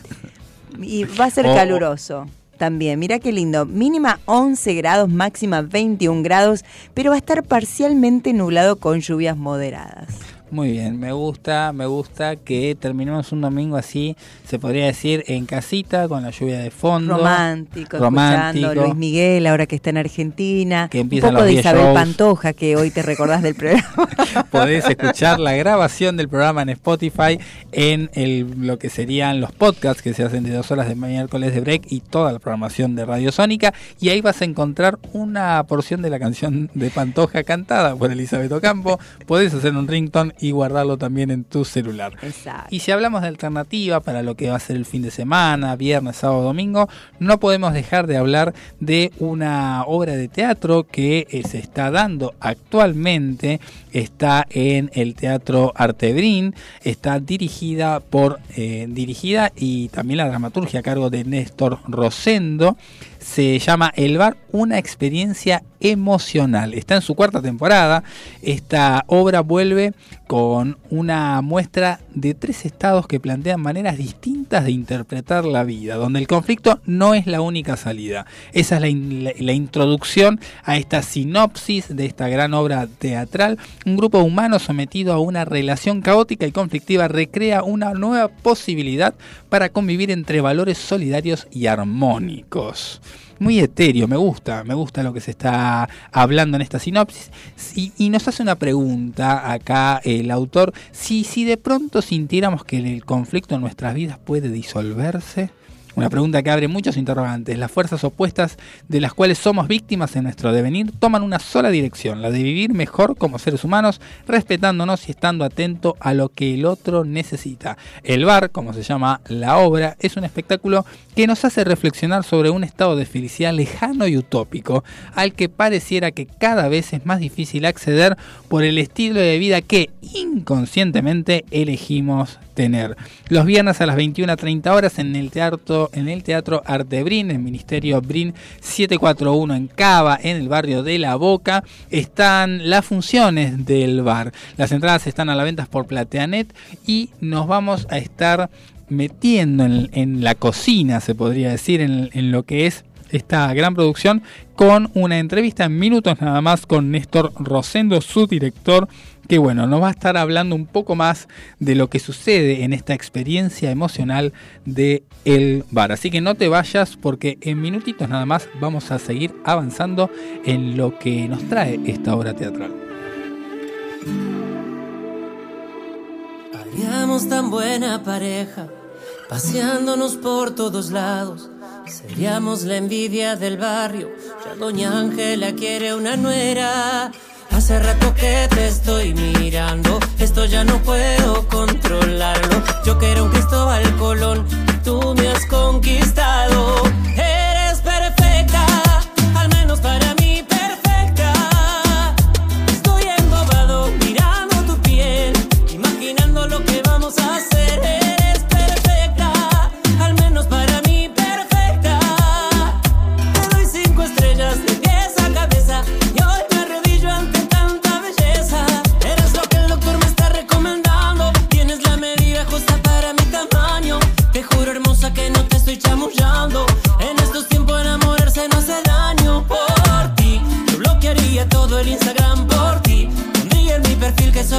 y va a ser Oh. caluroso también. Mira qué lindo. Mínima 11 grados, máxima 21 grados, pero va a estar parcialmente nublado con lluvias moderadas. Muy bien, me gusta, me gusta que terminemos un domingo así, se podría decir, en casita, con la lluvia de fondo. Romántico, Romántico. escuchando Luis Miguel ahora que está en Argentina. Que un poco de 10 Isabel shows. Pantoja, que hoy te recordás del programa. (laughs) Podés escuchar la grabación del programa en Spotify, en el, lo que serían los podcasts que se hacen de dos horas de miércoles de break y toda la programación de Radio Sónica. Y ahí vas a encontrar una porción de la canción de Pantoja cantada por Elizabeth Ocampo. Podés hacer un ringtone y guardarlo también en tu celular. Exacto. Y si hablamos de alternativa para lo que va a ser el fin de semana, viernes, sábado, domingo, no podemos dejar de hablar de una obra de teatro que eh, se está dando actualmente. Está en el Teatro Artebrín, está dirigida por eh, dirigida y también la dramaturgia a cargo de Néstor Rosendo. Se llama El Bar, una experiencia emocional. Está en su cuarta temporada. Esta obra vuelve con una muestra de tres estados que plantean maneras distintas de interpretar la vida, donde el conflicto no es la única salida. Esa es la, in- la- la introducción a esta sinopsis de esta gran obra teatral. Un grupo humano sometido a una relación caótica y conflictiva recrea una nueva posibilidad para convivir entre valores solidarios y armónicos muy etéreo, me gusta, me gusta lo que se está hablando en esta sinopsis. Y, y nos hace una pregunta acá el autor, si, si de pronto sintiéramos que el conflicto en nuestras vidas puede disolverse. Una pregunta que abre muchos interrogantes. Las fuerzas opuestas de las cuales somos víctimas en nuestro devenir toman una sola dirección, la de vivir mejor como seres humanos, respetándonos y estando atento a lo que el otro necesita. El bar, como se llama la obra, es un espectáculo que nos hace reflexionar sobre un estado de felicidad lejano y utópico, al que pareciera que cada vez es más difícil acceder por el estilo de vida que inconscientemente elegimos tener. Los viernes a las 21.30 horas en el teatro, en el teatro Arte Brin, el Ministerio Brin 741 en Cava, en el barrio de La Boca, están las funciones del bar. Las entradas están a la venta por Plateanet y nos vamos a estar metiendo en, en la cocina, se podría decir, en, en lo que es esta gran producción con una entrevista en minutos nada más con Néstor Rosendo, su director, que bueno, nos va a estar hablando un poco más de lo que sucede en esta experiencia emocional de el bar. Así que no te vayas porque en minutitos nada más vamos a seguir avanzando en lo que nos trae esta obra teatral. Haríamos tan buena pareja, paseándonos por todos lados. Seríamos la envidia del barrio. Ya Doña Ángela quiere una nuera. Hace rato que te estoy mirando, esto ya no puedo controlarlo. Yo que era un Cristóbal Colón, tú me has conquistado.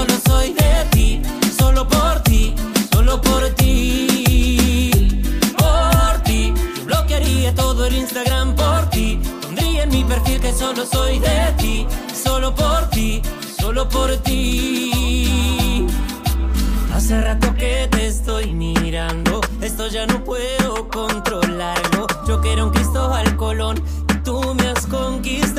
Solo soy de ti, solo por ti, solo por ti. Por ti, yo bloquearía todo el Instagram por ti. Pondría en mi perfil que solo soy de ti, solo por ti, solo por ti. Hace rato que te estoy mirando, esto ya no puedo controlarlo. Yo que era un Cristóbal Colón tú me has conquistado.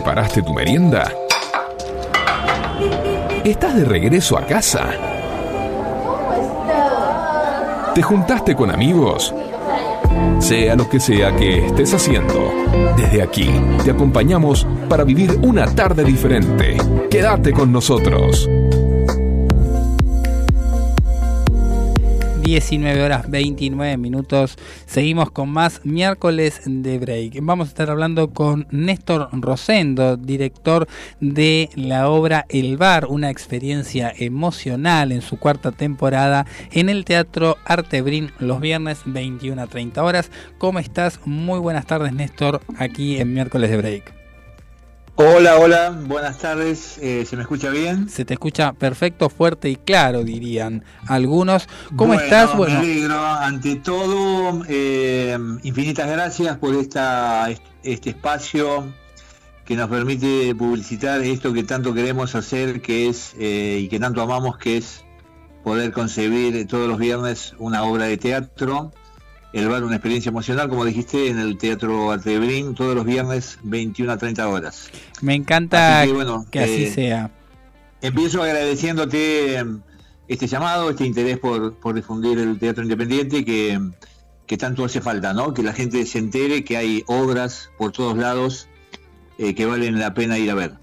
Preparaste tu merienda? ¿Estás de regreso a casa? ¿Te juntaste con amigos? Sea lo que sea que estés haciendo, desde aquí te acompañamos para vivir una tarde diferente. Quédate con nosotros. 19 horas 29 minutos. Seguimos con más miércoles de break. Vamos a estar hablando con Néstor Rosendo, director de la obra El Bar, una experiencia emocional en su cuarta temporada en el Teatro Artebrín los viernes 21 a 30 horas. ¿Cómo estás? Muy buenas tardes, Néstor, aquí en miércoles de break. Hola, hola, buenas tardes. Eh, ¿Se me escucha bien? Se te escucha perfecto, fuerte y claro, dirían algunos. ¿Cómo Bueno, estás? Me alegro. Ante todo, eh, infinitas gracias por esta, este espacio que nos permite publicitar esto que tanto queremos hacer, que es eh, y que tanto amamos, que es poder concebir todos los viernes una obra de teatro. El bar, una experiencia emocional, como dijiste, en el Teatro Artebrín, todos los viernes, 21 a 30 horas. Me encanta Así que, así eh, sea. Empiezo agradeciéndote eh, este llamado, este interés por, por difundir el teatro independiente que, que tanto hace falta, ¿no? Que la gente se entere que hay obras por todos lados eh, que valen la pena ir a ver.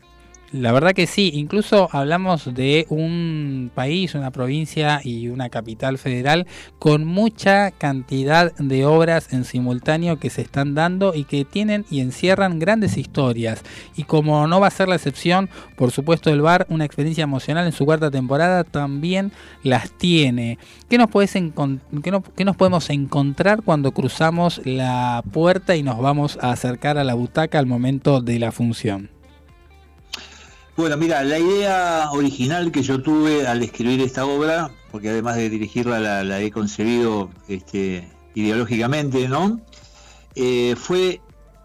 La verdad que sí, incluso hablamos de un país, una provincia y una capital federal con mucha cantidad de obras en simultáneo que se están dando y que tienen y encierran grandes historias. Y como no va a ser la excepción, por supuesto el bar, una experiencia emocional en su cuarta temporada también las tiene. ¿Qué nos, encon- qué no- qué nos podemos encontrar cuando cruzamos la puerta y nos vamos a acercar a la butaca al momento de la función? Bueno, mira, la idea original que yo tuve al escribir esta obra, porque además de dirigirla la, he concebido este, ideológicamente, ¿no? Eh, fue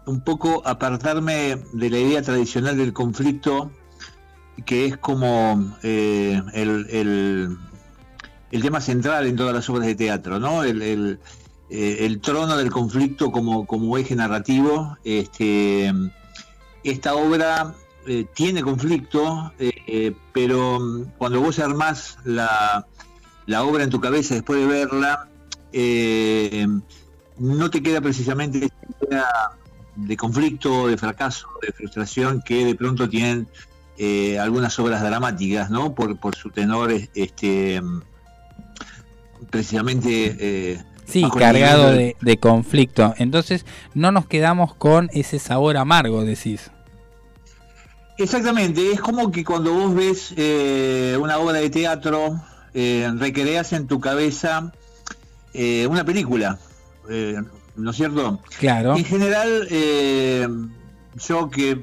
un poco apartarme de la idea tradicional del conflicto, que es como eh, el, tema central en todas las obras de teatro, ¿no? El, eh, trono del conflicto como, como eje narrativo. Este, esta obra eh, tiene conflicto, eh, eh, pero mm, cuando vos armás la, la obra en tu cabeza después de verla, eh, no te queda precisamente esa idea de conflicto, de fracaso, de frustración que de pronto tienen eh, algunas obras dramáticas, ¿no? Por, por su tenor, este, precisamente... eh, Sí, cargado de conflicto. Entonces no nos quedamos con ese sabor amargo, decís. Exactamente, es como que cuando vos ves eh, una obra de teatro, eh, recreas en tu cabeza eh, una película, eh, ¿no es cierto? Claro. En general, yo que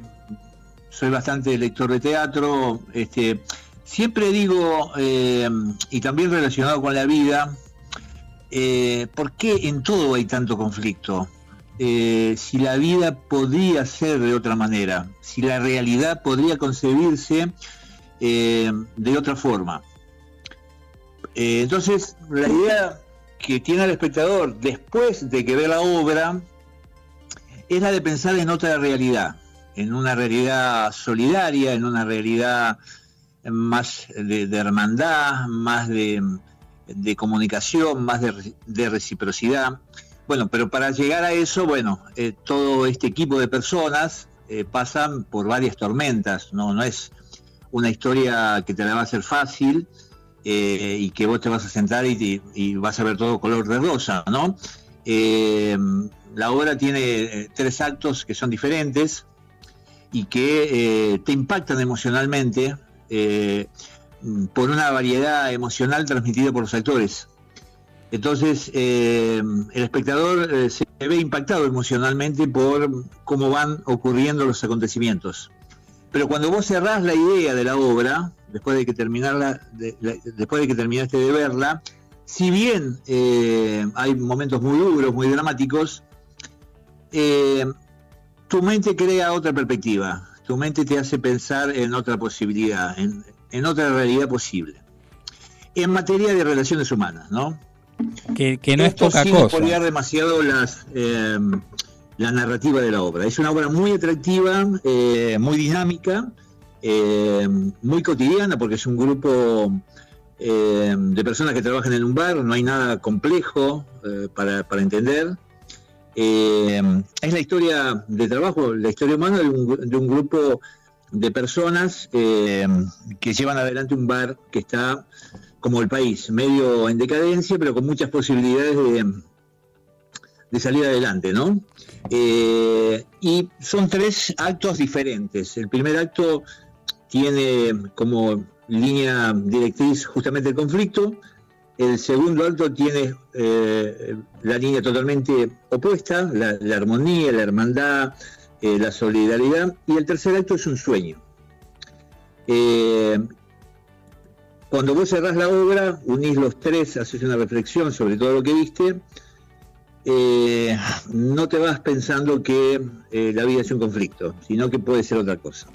soy bastante lector de teatro, este, siempre digo, y también relacionado con la vida, ¿por qué en todo hay tanto conflicto? Eh, si la vida podría ser de otra manera, si la realidad podría concebirse eh, de otra forma. Eh, entonces, la idea que tiene el espectador después de que ve la obra es la de pensar en otra realidad, en una realidad solidaria, en una realidad más de, hermandad, más de, comunicación, más de reciprocidad. Bueno, pero para llegar a eso, bueno, eh, todo este equipo de personas eh, pasan por varias tormentas, no, no es una historia que te la va a hacer fácil eh, y que vos te vas a sentar y, y- y vas a ver todo color de rosa, ¿no? Eh, la obra tiene tres actos que son diferentes y que te impactan emocionalmente por una variedad emocional transmitida por los actores. Entonces, eh, el espectador eh, se ve impactado emocionalmente por cómo van ocurriendo los acontecimientos. Pero cuando vos cerrás la idea de la obra, después de que terminarla, de- después de que terminaste de verla, si bien eh, hay momentos muy duros, muy dramáticos, tu mente crea otra perspectiva, tu mente te hace pensar en otra posibilidad, en otra realidad posible. En materia de relaciones humanas, ¿no? Que, que no es poca sin cosa. demasiado las, eh, la narrativa de la obra. Es una obra muy atractiva, eh, muy dinámica, eh, muy cotidiana, porque es un grupo eh, de personas que trabajan en un bar, no hay nada complejo para, para entender. Es la historia de trabajo, la historia humana de un, de un grupo de personas que llevan adelante un bar que está como el país, medio en decadencia, pero con muchas posibilidades de, de salir adelante, ¿no? Eh, y son tres actos diferentes. El primer acto tiene como línea directriz justamente el conflicto. El segundo acto tiene eh, la línea totalmente opuesta, la, armonía, la hermandad, eh, la solidaridad. Y el tercer acto es un sueño. Cuando vos cerrás la obra, unís los tres, haces una reflexión sobre todo lo que viste, eh, no te vas pensando que eh, la vida es un conflicto, sino que puede ser otra cosa.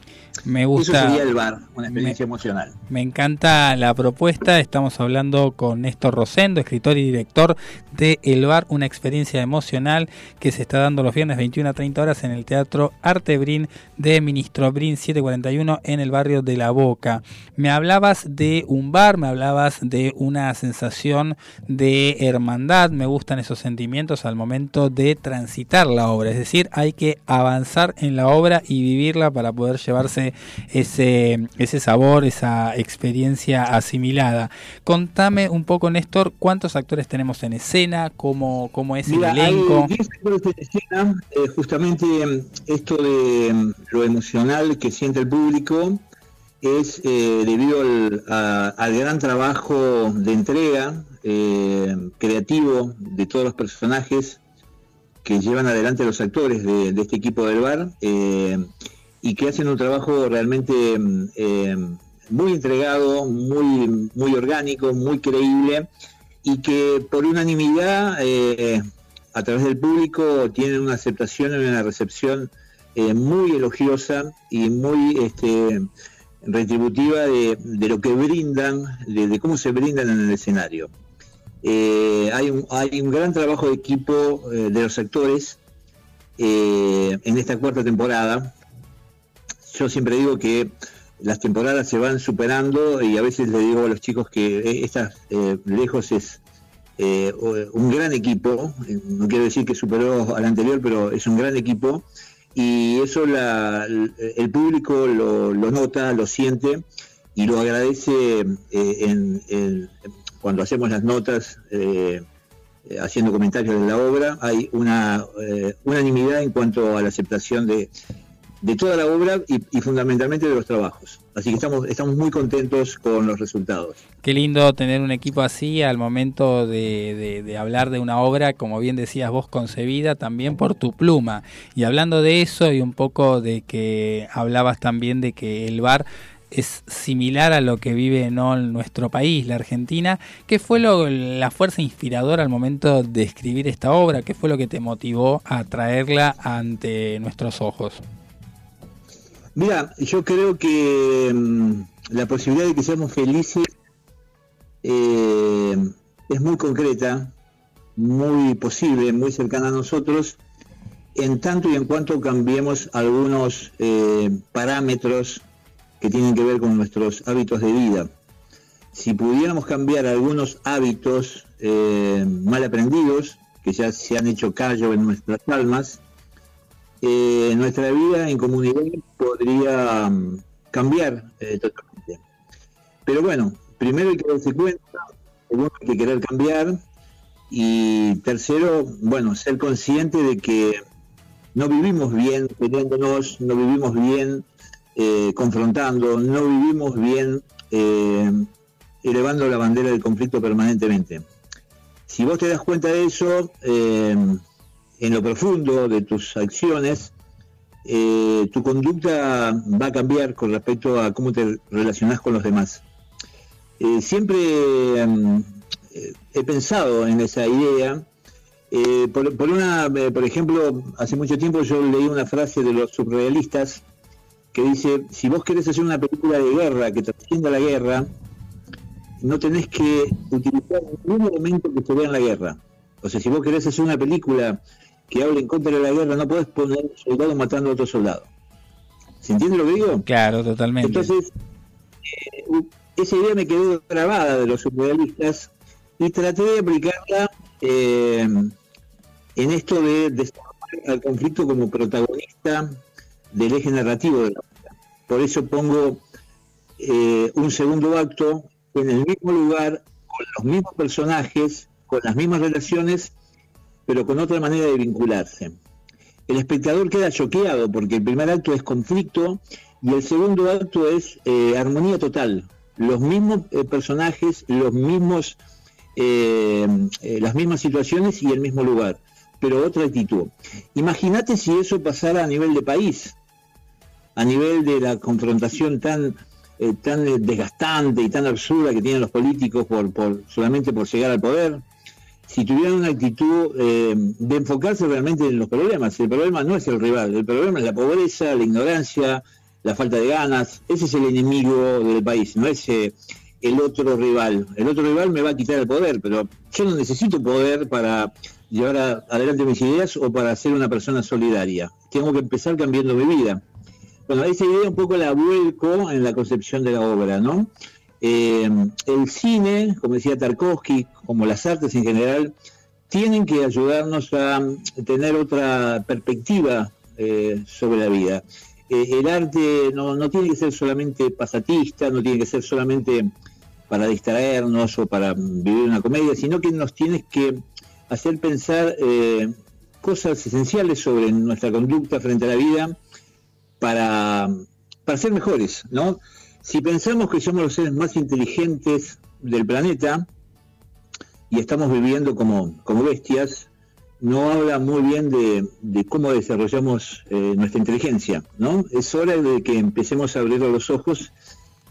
Me Eso gusta. sería el bar, una experiencia emocional. Me encanta la propuesta. Estamos hablando con Néstor Rosendo, escritor y director de El Bar, una experiencia emocional que se está dando los viernes 21 a 30 horas en el Teatro Arte Brin de Ministro Brin 741 en el barrio de La Boca. Me hablabas de un bar, me hablabas de una sensación de hermandad. Me gustan esos sentimientos al momento de transitar la obra. Es decir, hay que avanzar en la obra y vivirla para poder llevarse ese, ese sabor, esa experiencia asimilada. Contame un poco, Néstor, cuántos actores tenemos en escena, cómo, cómo es Mira, el elenco. hay 10 actores en escena, eh, justamente eh, esto de eh, lo emocional que siente el público es eh, debido al, a- al gran trabajo de entrega eh, creativo de todos los personajes que llevan adelante los actores de, de este equipo del bar eh, y que hacen un trabajo realmente mm, eh, muy entregado, muy, muy orgánico, muy creíble y que por unanimidad eh, a través del público tienen una aceptación y una recepción eh, muy elogiosa y muy este, retributiva de, lo que brindan, de, cómo se brindan en el escenario. Hay, un, hay un gran trabajo de equipo de los actores en esta cuarta temporada. Yo siempre digo que las temporadas se van superando y a veces le digo a los chicos que eh, esta eh, lejos es eh, un gran equipo, no quiero decir que superó al anterior, pero es un gran equipo y eso la- el público lo, nota, lo siente y lo agradece cuando hacemos las notas, haciendo comentarios de la obra, hay una unanimidad en cuanto a la aceptación de, de toda la obra y, fundamentalmente de los trabajos. Así que estamos, estamos muy contentos con los resultados. Qué lindo tener un equipo así al momento de hablar de una obra, como bien decías vos, concebida también por tu pluma. Y hablando de eso y un poco de que hablabas también de que el bar es similar a lo que vive no en nuestro país, la Argentina. ¿Qué fue lo, la fuerza inspiradora al momento de escribir esta obra? ¿Qué fue lo que te motivó a traerla ante nuestros ojos? Mira, yo creo que mm, la posibilidad de que seamos felices eh, es muy concreta, muy posible, muy cercana a nosotros, en tanto y en cuanto cambiemos algunos eh, parámetros que tienen que ver con nuestros hábitos de vida. Si pudiéramos cambiar algunos hábitos eh, mal aprendidos, que ya se han hecho callo en nuestras almas, eh, nuestra vida en comunidad podría mm, cambiar eh, totalmente. Pero bueno, primero hay que darse cuenta, segundo hay que querer cambiar y tercero, bueno, ser consciente de que no vivimos bien peleándonos, no vivimos bien eh, confrontando, no vivimos bien elevando la bandera del conflicto permanentemente. Si vos te das cuenta de eso, en lo profundo de tus acciones, eh, tu conducta va a cambiar con respecto a cómo te relacionás con los demás. Eh, siempre mm, eh, he pensado en esa idea. Por, una, por ejemplo, hace mucho tiempo yo leí una frase de los surrealistas que dice, si vos querés hacer una película de guerra que trascienda la guerra, no tenés que utilizar ningún elemento que se vea en la guerra. O sea, si vos querés hacer una película que hable en contra de la guerra, no podés poner un soldado matando a otro soldado. ¿Se entiende lo que digo? Claro, totalmente. Entonces, eh, esa idea me quedó grabada de los surrealistas y traté de aplicarla eh, en esto de desarrollar al conflicto como protagonista del eje narrativo de la obra. Por eso pongo eh, un segundo acto en el mismo lugar, con los mismos personajes, con las mismas relaciones, pero con otra manera de vincularse. El espectador queda choqueado porque el primer acto es conflicto y el segundo acto es eh, armonía total. Los mismos eh, personajes, los mismos, eh, las mismas situaciones y el mismo lugar, pero otra actitud. Imagínate si eso pasara a nivel de país, a nivel de la confrontación tan eh, tan desgastante y tan absurda que tienen los políticos por solamente por llegar al poder, si tuvieran una actitud eh, de enfocarse realmente en los problemas, el problema no es el rival, el problema es la pobreza, la ignorancia, la falta de ganas, ese es el enemigo del país, no es eh, el otro rival. El otro rival me va a quitar el poder, pero yo no necesito poder para llevar adelante mis ideas o para ser una persona solidaria. Tengo que empezar cambiando mi vida. Bueno, esa idea un poco la vuelco en la concepción de la obra, ¿no? Eh, el cine, como decía Tarkovsky, como las artes en general, tienen que ayudarnos a tener otra perspectiva eh, sobre la vida. Eh, el arte no, no tiene que ser solamente pasatista, no tiene que ser solamente para distraernos o para vivir una comedia, sino que nos tiene que hacer pensar cosas esenciales sobre nuestra conducta frente a la vida para, para ser mejores, ¿no? Si pensamos que somos los seres más inteligentes del planeta y estamos viviendo como, como bestias, no habla muy bien de, cómo desarrollamos eh, nuestra inteligencia, ¿no? Es hora de que empecemos a abrir los ojos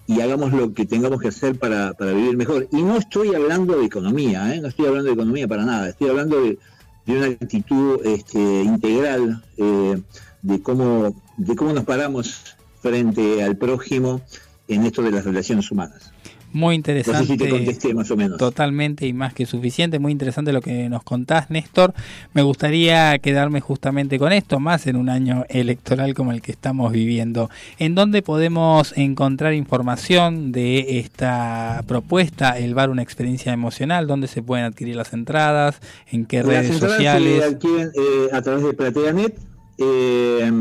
y hagamos lo que tengamos que hacer para, para vivir mejor. Y no estoy hablando de economía, ¿eh? no estoy hablando de economía para nada, estoy hablando de, de una actitud este, integral eh, de cómo de cómo nos paramos frente al prójimo en esto de las relaciones humanas. Muy No sé interesante. si te contesté más o menos. Totalmente y más que suficiente. Muy interesante lo que nos contás, Néstor. Me gustaría quedarme justamente con esto, más en un año electoral como el que estamos viviendo. ¿En dónde podemos encontrar información de esta propuesta, el bar, una experiencia emocional? ¿Dónde se pueden adquirir las entradas? ¿En qué Las redes sociales? se adquieren eh, a través de PlateaNet. eh,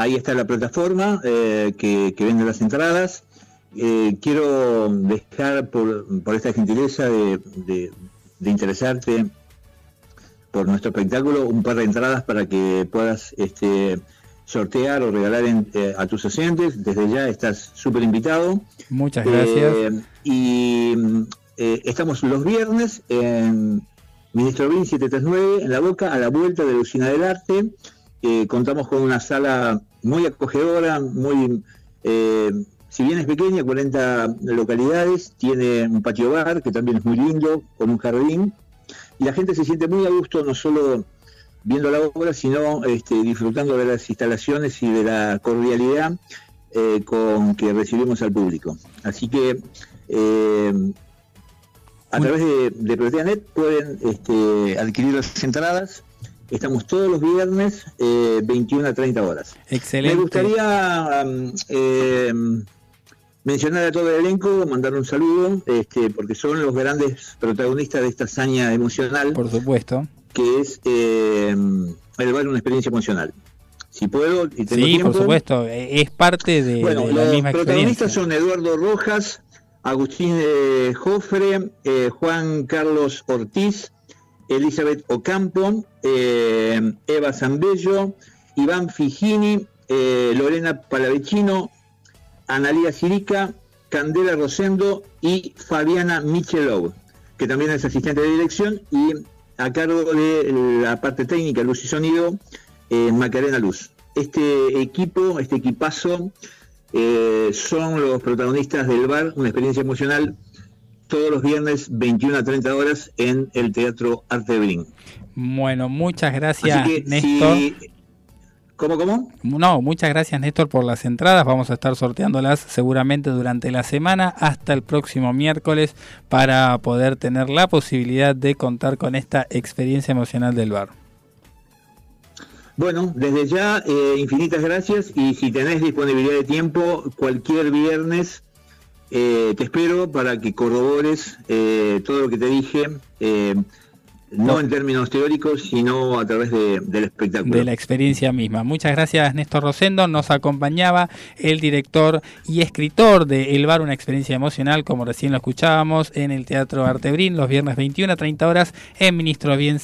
ahí está la plataforma eh, que, que vende las entradas. Eh, quiero dejar por, por esta gentileza de, de- de interesarte por nuestro espectáculo un par de entradas para que puedas este, sortear o regalar en- eh, a tus oyentes. Desde ya estás súper invitado. Muchas gracias. Y estamos los viernes en Ministro Bin 739, en La Boca, a la vuelta de la Usina del Arte. Eh, contamos con una sala muy acogedora, muy eh, si bien es pequeña, 40 localidades, tiene un patio bar que también es muy lindo, con un jardín, y la gente se siente muy a gusto no solo viendo la obra, sino este, disfrutando de las instalaciones y de la cordialidad eh, con que recibimos al público. Así que eh, a través de, de PlateaNet pueden este, adquirir las entradas. Estamos todos los viernes, eh, 21 a 30 horas. Excelente. Me gustaría um, eh, mencionar a todo el elenco, mandar un saludo, este, porque son los grandes protagonistas de esta hazaña emocional. Por supuesto. Que es eh, elevar una experiencia emocional. Si puedo y tengo Sí, tiempo. por supuesto. eh, Es parte de, Bueno, de la los misma experiencia. protagonistas son Eduardo Rojas, Agustín eh, Jofre, eh, Juan Carlos Ortiz, Elizabeth Ocampo, eh, Eva Zambello, Iván Figini, eh, Lorena Palavecino, Analia Sirica, Candela Rosendo y Fabiana Michelov, que también es asistente de dirección, y a cargo de la parte técnica, luz y sonido, eh, Macarena Luz. Este equipo, este equipazo, son los protagonistas del bar, una experiencia emocional, todos los viernes 21 a 30 horas en el Teatro Arte de Brin. Bueno, muchas gracias, Así que Néstor. si- ¿Cómo, cómo? No, muchas gracias Néstor por las entradas. Vamos a estar sorteándolas seguramente durante la semana hasta el próximo miércoles para poder tener la posibilidad de contar con esta experiencia emocional del bar. Bueno, desde ya, eh, infinitas gracias y si tenés disponibilidad de tiempo, cualquier viernes eh, te espero para que corrobores eh, todo lo que te dije, eh, no en términos teóricos, sino a través de- del espectáculo. de la experiencia misma. Muchas gracias Néstor Rosendo. Nos acompañaba el director y escritor de El Bar, una experiencia emocional, como recién lo escuchábamos, en el Teatro Artebrín, los viernes 21 a 30 horas, en Ministro, Bien,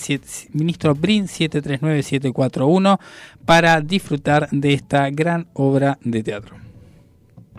Ministro Brin 739741, para disfrutar de esta gran obra de teatro.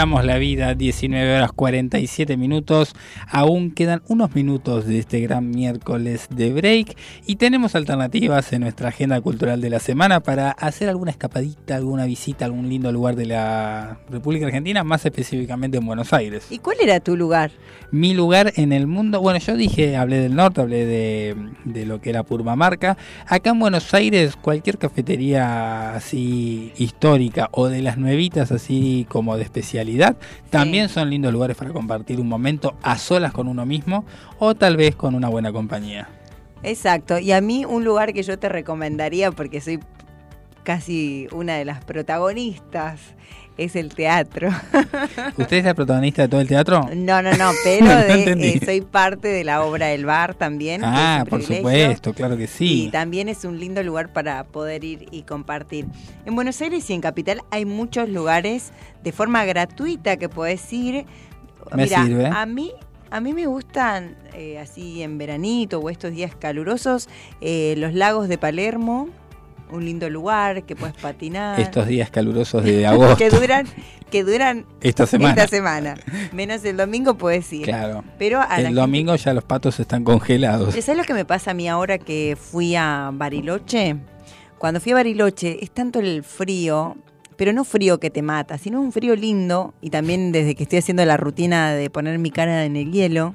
La vida 19 horas 47 minutos. Aún quedan unos minutos de este gran miércoles de break y tenemos alternativas en nuestra agenda cultural de la semana para hacer alguna escapadita, alguna visita a algún lindo lugar de la República Argentina, más específicamente en Buenos Aires. ¿Y cuál era tu lugar? Mi lugar en el mundo, bueno, yo dije, hablé del norte, hablé de, de lo que era Purmamarca. Acá en Buenos Aires, cualquier cafetería así histórica o de las nuevitas así como de especialidad, también son lindos lugares para compartir un momento a solas con uno mismo o tal vez con una buena compañía. Exacto, y a mí un lugar que yo te recomendaría porque soy casi una de las protagonistas es el teatro. (laughs) ¿Usted es la protagonista de todo el teatro? No, no, no, (laughs) pero No de- entendí. eh, soy parte de la obra del bar también. Ah, por supuesto, claro que Y sí. también es un lindo lugar para poder ir y compartir. En Buenos Aires y en Capital hay muchos lugares de forma gratuita que puedes ir. Me Mira, sirve. a mí a mí me gustan eh, así en veranito o estos días calurosos eh, los lagos de Palermo, un lindo lugar que puedes patinar. Estos días calurosos de (laughs) agosto. que duran que duran Esta semana. esta semana. Menos el domingo puedes ir. Claro. Pero a El gente- domingo ya los patos están congelados. ¿Sabes lo que me pasa a mí ahora que fui a Bariloche? Cuando fui a Bariloche es tanto el frío, pero no frío que te mata, sino un frío lindo y también desde que estoy haciendo la rutina de poner mi cara en el hielo.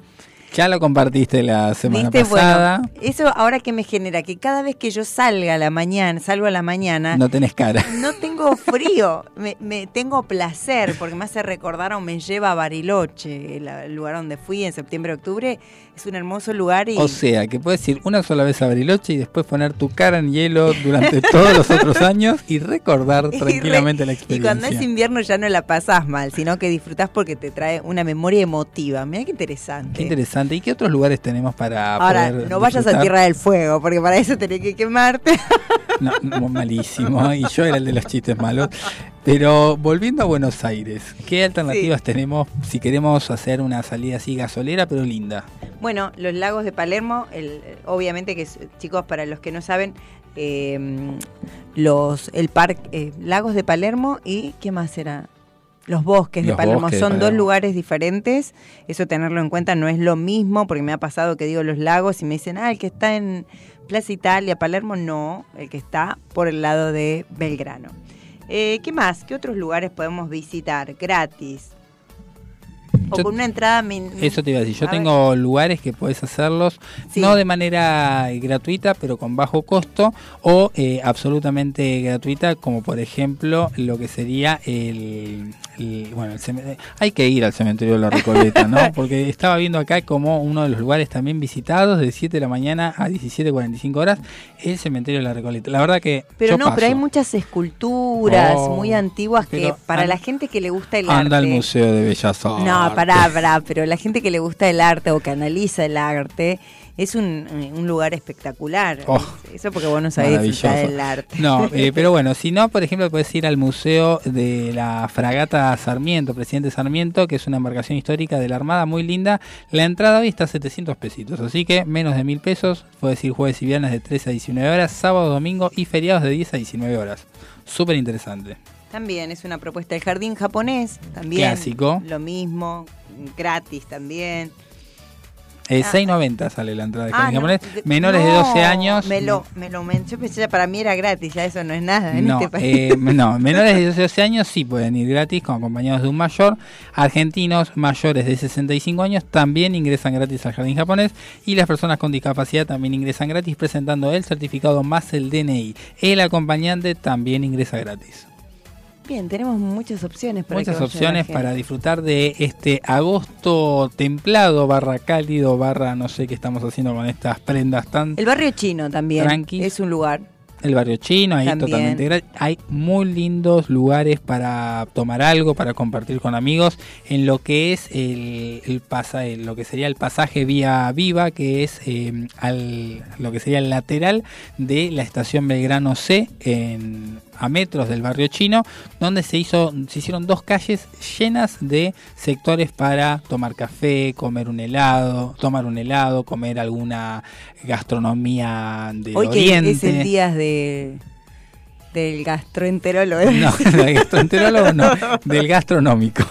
Ya lo compartiste la semana ¿Viste? pasada. Bueno, eso ahora que me genera que cada vez que yo salga a la mañana, salgo a la mañana, No tenés cara. no tengo frío, me, me tengo placer porque me hace recordar o me lleva a Bariloche, el, el lugar donde fui en septiembre, octubre. Es un hermoso lugar y O sea, que puedes ir una sola vez a Bariloche y después poner tu cara en hielo durante todos los otros años y recordar (laughs) Y re- tranquilamente la Y experiencia. cuando es invierno ya no la pasás mal, sino que disfrutás porque te trae una memoria emotiva. Mira qué interesante. Qué interesante. ¿Y qué otros lugares tenemos para Ahora, poder no vayas a? Tierra del Fuego, porque para eso tenés que quemarte. No, no, malísimo. Y yo era el de los chistes malos. Pero volviendo a Buenos Aires, ¿qué alternativas tenemos si queremos hacer una salida así gasolera pero linda? Bueno, los lagos de Palermo, el, obviamente que chicos, para los que no saben, eh, los el parque Lagos de Palermo y ¿qué más era? Los bosques de Palermo bosques de son dos lugares diferentes. Eso tenerlo en cuenta no es lo mismo, porque me ha pasado que digo los lagos y me dicen, ah, el que está en Plaza Italia, Palermo, no, el que está por el lado de Belgrano. Eh, ¿Qué más? ¿Qué otros lugares podemos visitar gratis? O Yo- con una entrada min- Eso te iba a decir. Yo A ver. tengo lugares que puedes hacerlos Sí. no de manera gratuita, pero con bajo costo o eh, absolutamente gratuita, como por ejemplo lo que sería el, el- bueno, el hay que ir al cementerio de la Recoleta, ¿no? (laughs) Porque estaba viendo acá como uno de los lugares también visitados de 7 de la mañana a 17:45 horas el cementerio de la Recoleta. La verdad que Pero yo no, pero hay muchas esculturas Oh, muy antiguas que para la gente que le gusta el anda al arte. Museo de Bellas Artes. No, pará, pará, pero la gente que le gusta el arte o que analiza el arte es un, un lugar espectacular. Oh, Eso porque vos no sabés disfrutar del arte. No, (laughs) eh, pero bueno, si no, por ejemplo, puedes ir al Museo de la Fragata Sarmiento, Presidente Sarmiento, que es una embarcación histórica de la Armada muy linda. La entrada hoy está a 700 pesitos, así que menos de mil pesos. Puedes ir jueves y viernes de 13 a 19 horas, sábado, domingo y feriados de 10 a 19 horas. Súper interesante. También es una propuesta. El jardín japonés, también. Clásico. Lo mismo, gratis también. Eh, Ah, 6.90 sale la entrada de Ah, jardín no, japonés. Menores de no, 12 años. Me lo, me lo Yo pensé, ya para mí era gratis, ya eso no es nada en No, este país. eh, (laughs) no, menores de 12 años sí pueden ir gratis con acompañados de un mayor. Argentinos mayores de 65 años también ingresan gratis al jardín japonés y las personas con discapacidad también ingresan gratis presentando el certificado más el DNI. El acompañante también ingresa gratis. Bien, tenemos muchas opciones para Muchas opciones para disfrutar de este agosto templado, barra cálido, barra no sé qué estamos haciendo con estas prendas tan... El barrio chino también Tranquis. es un lugar. El barrio chino, ahí También. totalmente gratis. Hay muy lindos lugares para tomar algo, para compartir con amigos, en lo que es el, el pasa, lo que sería el pasaje vía viva, que es eh, al, lo que sería el lateral de la estación Belgrano C, en, a metros del barrio chino, donde se hizo, se hicieron dos calles llenas de sectores para tomar café, comer un helado, tomar un helado, comer alguna gastronomía del Hoy que es el día de Del gastroenterólogo. No, del gastroenterólogo no, (laughs) del gastronómico.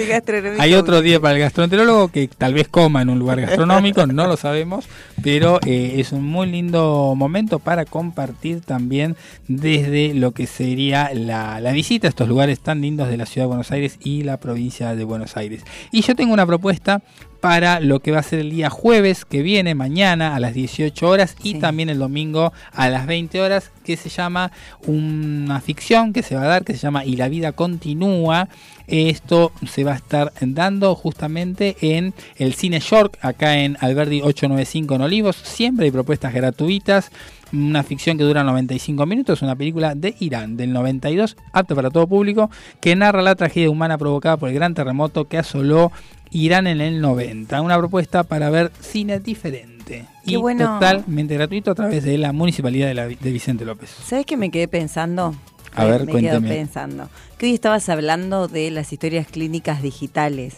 (laughs) Hay otro día para el gastroenterólogo que tal vez coma en un lugar gastronómico, no lo sabemos, pero eh, es un muy lindo momento para compartir también desde lo que sería la, la visita a estos lugares tan lindos de la ciudad de Buenos Aires y la provincia de Buenos Aires. Y yo tengo una propuesta para lo que va a ser el día jueves que viene, mañana a las 18 horas y también el domingo a las 20 horas, que se llama una ficción que se va a dar, que se llama Y la vida continúa. Esto se va a estar dando justamente en el Cine York, acá en Alberdi 895 en Olivos. Siempre hay propuestas gratuitas una ficción que dura 95 minutos, una película de Irán del 92, apta para todo público, que narra la tragedia humana provocada por el gran terremoto que asoló Irán en el 90. Una propuesta para ver cine diferente Qué y bueno. totalmente gratuito a través de la Municipalidad de, la- de Vicente López. ¿Sabes qué me quedé pensando? A ver, me quedo pensando. Que hoy estabas hablando de las historias clínicas digitales.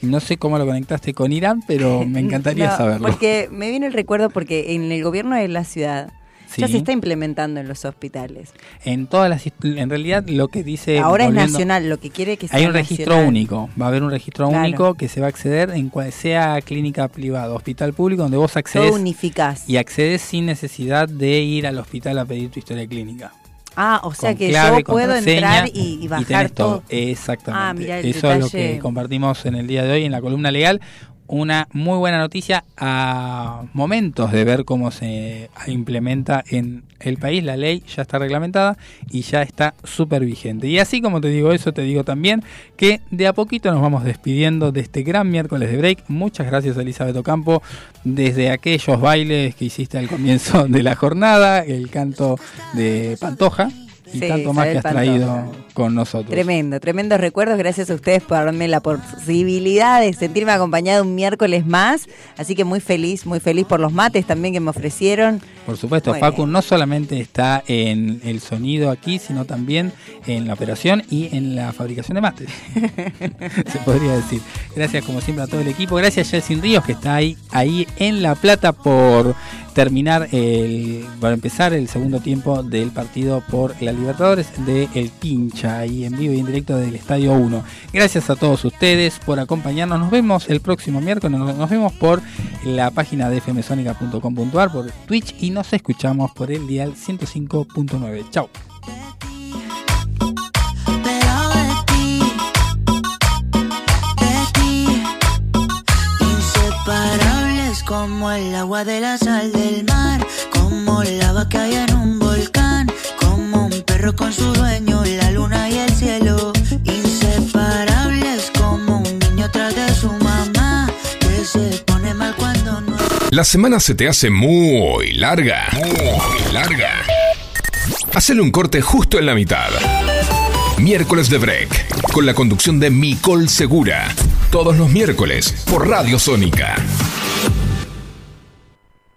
No sé cómo lo conectaste con Irán, pero me (laughs) encantaría No, saberlo. Porque me viene el recuerdo porque en el gobierno de la ciudad ya se está implementando en los hospitales. En todas las en realidad lo que dice Ahora es nacional, lo que quiere que sea Hay un registro único, va a haber un registro Claro. único que se va a acceder en cual sea clínica privada, hospital público, donde vos Todo accedes unificás. y accedes sin necesidad de ir al hospital a pedir tu historia clínica. Ah, o sea que clave, yo puedo entrar y, y bajar tenés todo. Exactamente. Ah, Eso es lo que compartimos en el día de hoy en la columna legal. Una muy buena noticia a momentos de ver cómo se implementa en el país. La ley ya está reglamentada y ya está súper vigente. Y así como te digo eso, te digo también que de a poquito nos vamos despidiendo de este gran miércoles de break. Muchas gracias, Elizabeth Ocampo, desde aquellos bailes que hiciste al comienzo de la jornada, el canto de Pantoja y Sí, tanto más que has traído con nosotros. Tremendo, tremendos recuerdos. Gracias a ustedes por darme la posibilidad de sentirme acompañada un miércoles más. Así que muy feliz, muy feliz por los mates también que me ofrecieron. Por supuesto, Muy Facu no solamente está en el sonido aquí, sino también en la operación y en la fabricación de mates. (laughs) Se podría decir. Gracias como siempre a todo el equipo. Gracias a Jelsin Ríos que está ahí, ahí en La Plata por terminar el, para empezar el segundo tiempo del partido por la Libertadores de El Pincha, ahí en vivo y en directo del Estadio 1. Gracias a todos ustedes por acompañarnos. Nos vemos el próximo miércoles. Nos vemos por la página de fmsonica.com.ar, por Twitch y nos escuchamos por el dial 105.9. Chao. Como el agua de la sal del mar, como lava que hay en un volcán, como un perro con su dueño, la luna y el cielo, inseparables como un niño tras de su mamá, que se pone mal cuando no La semana se te hace muy larga. Muy larga. Hacele un corte justo en la mitad. Miércoles de Break. Con la conducción de Micol Segura. Todos los miércoles por Radio Sónica.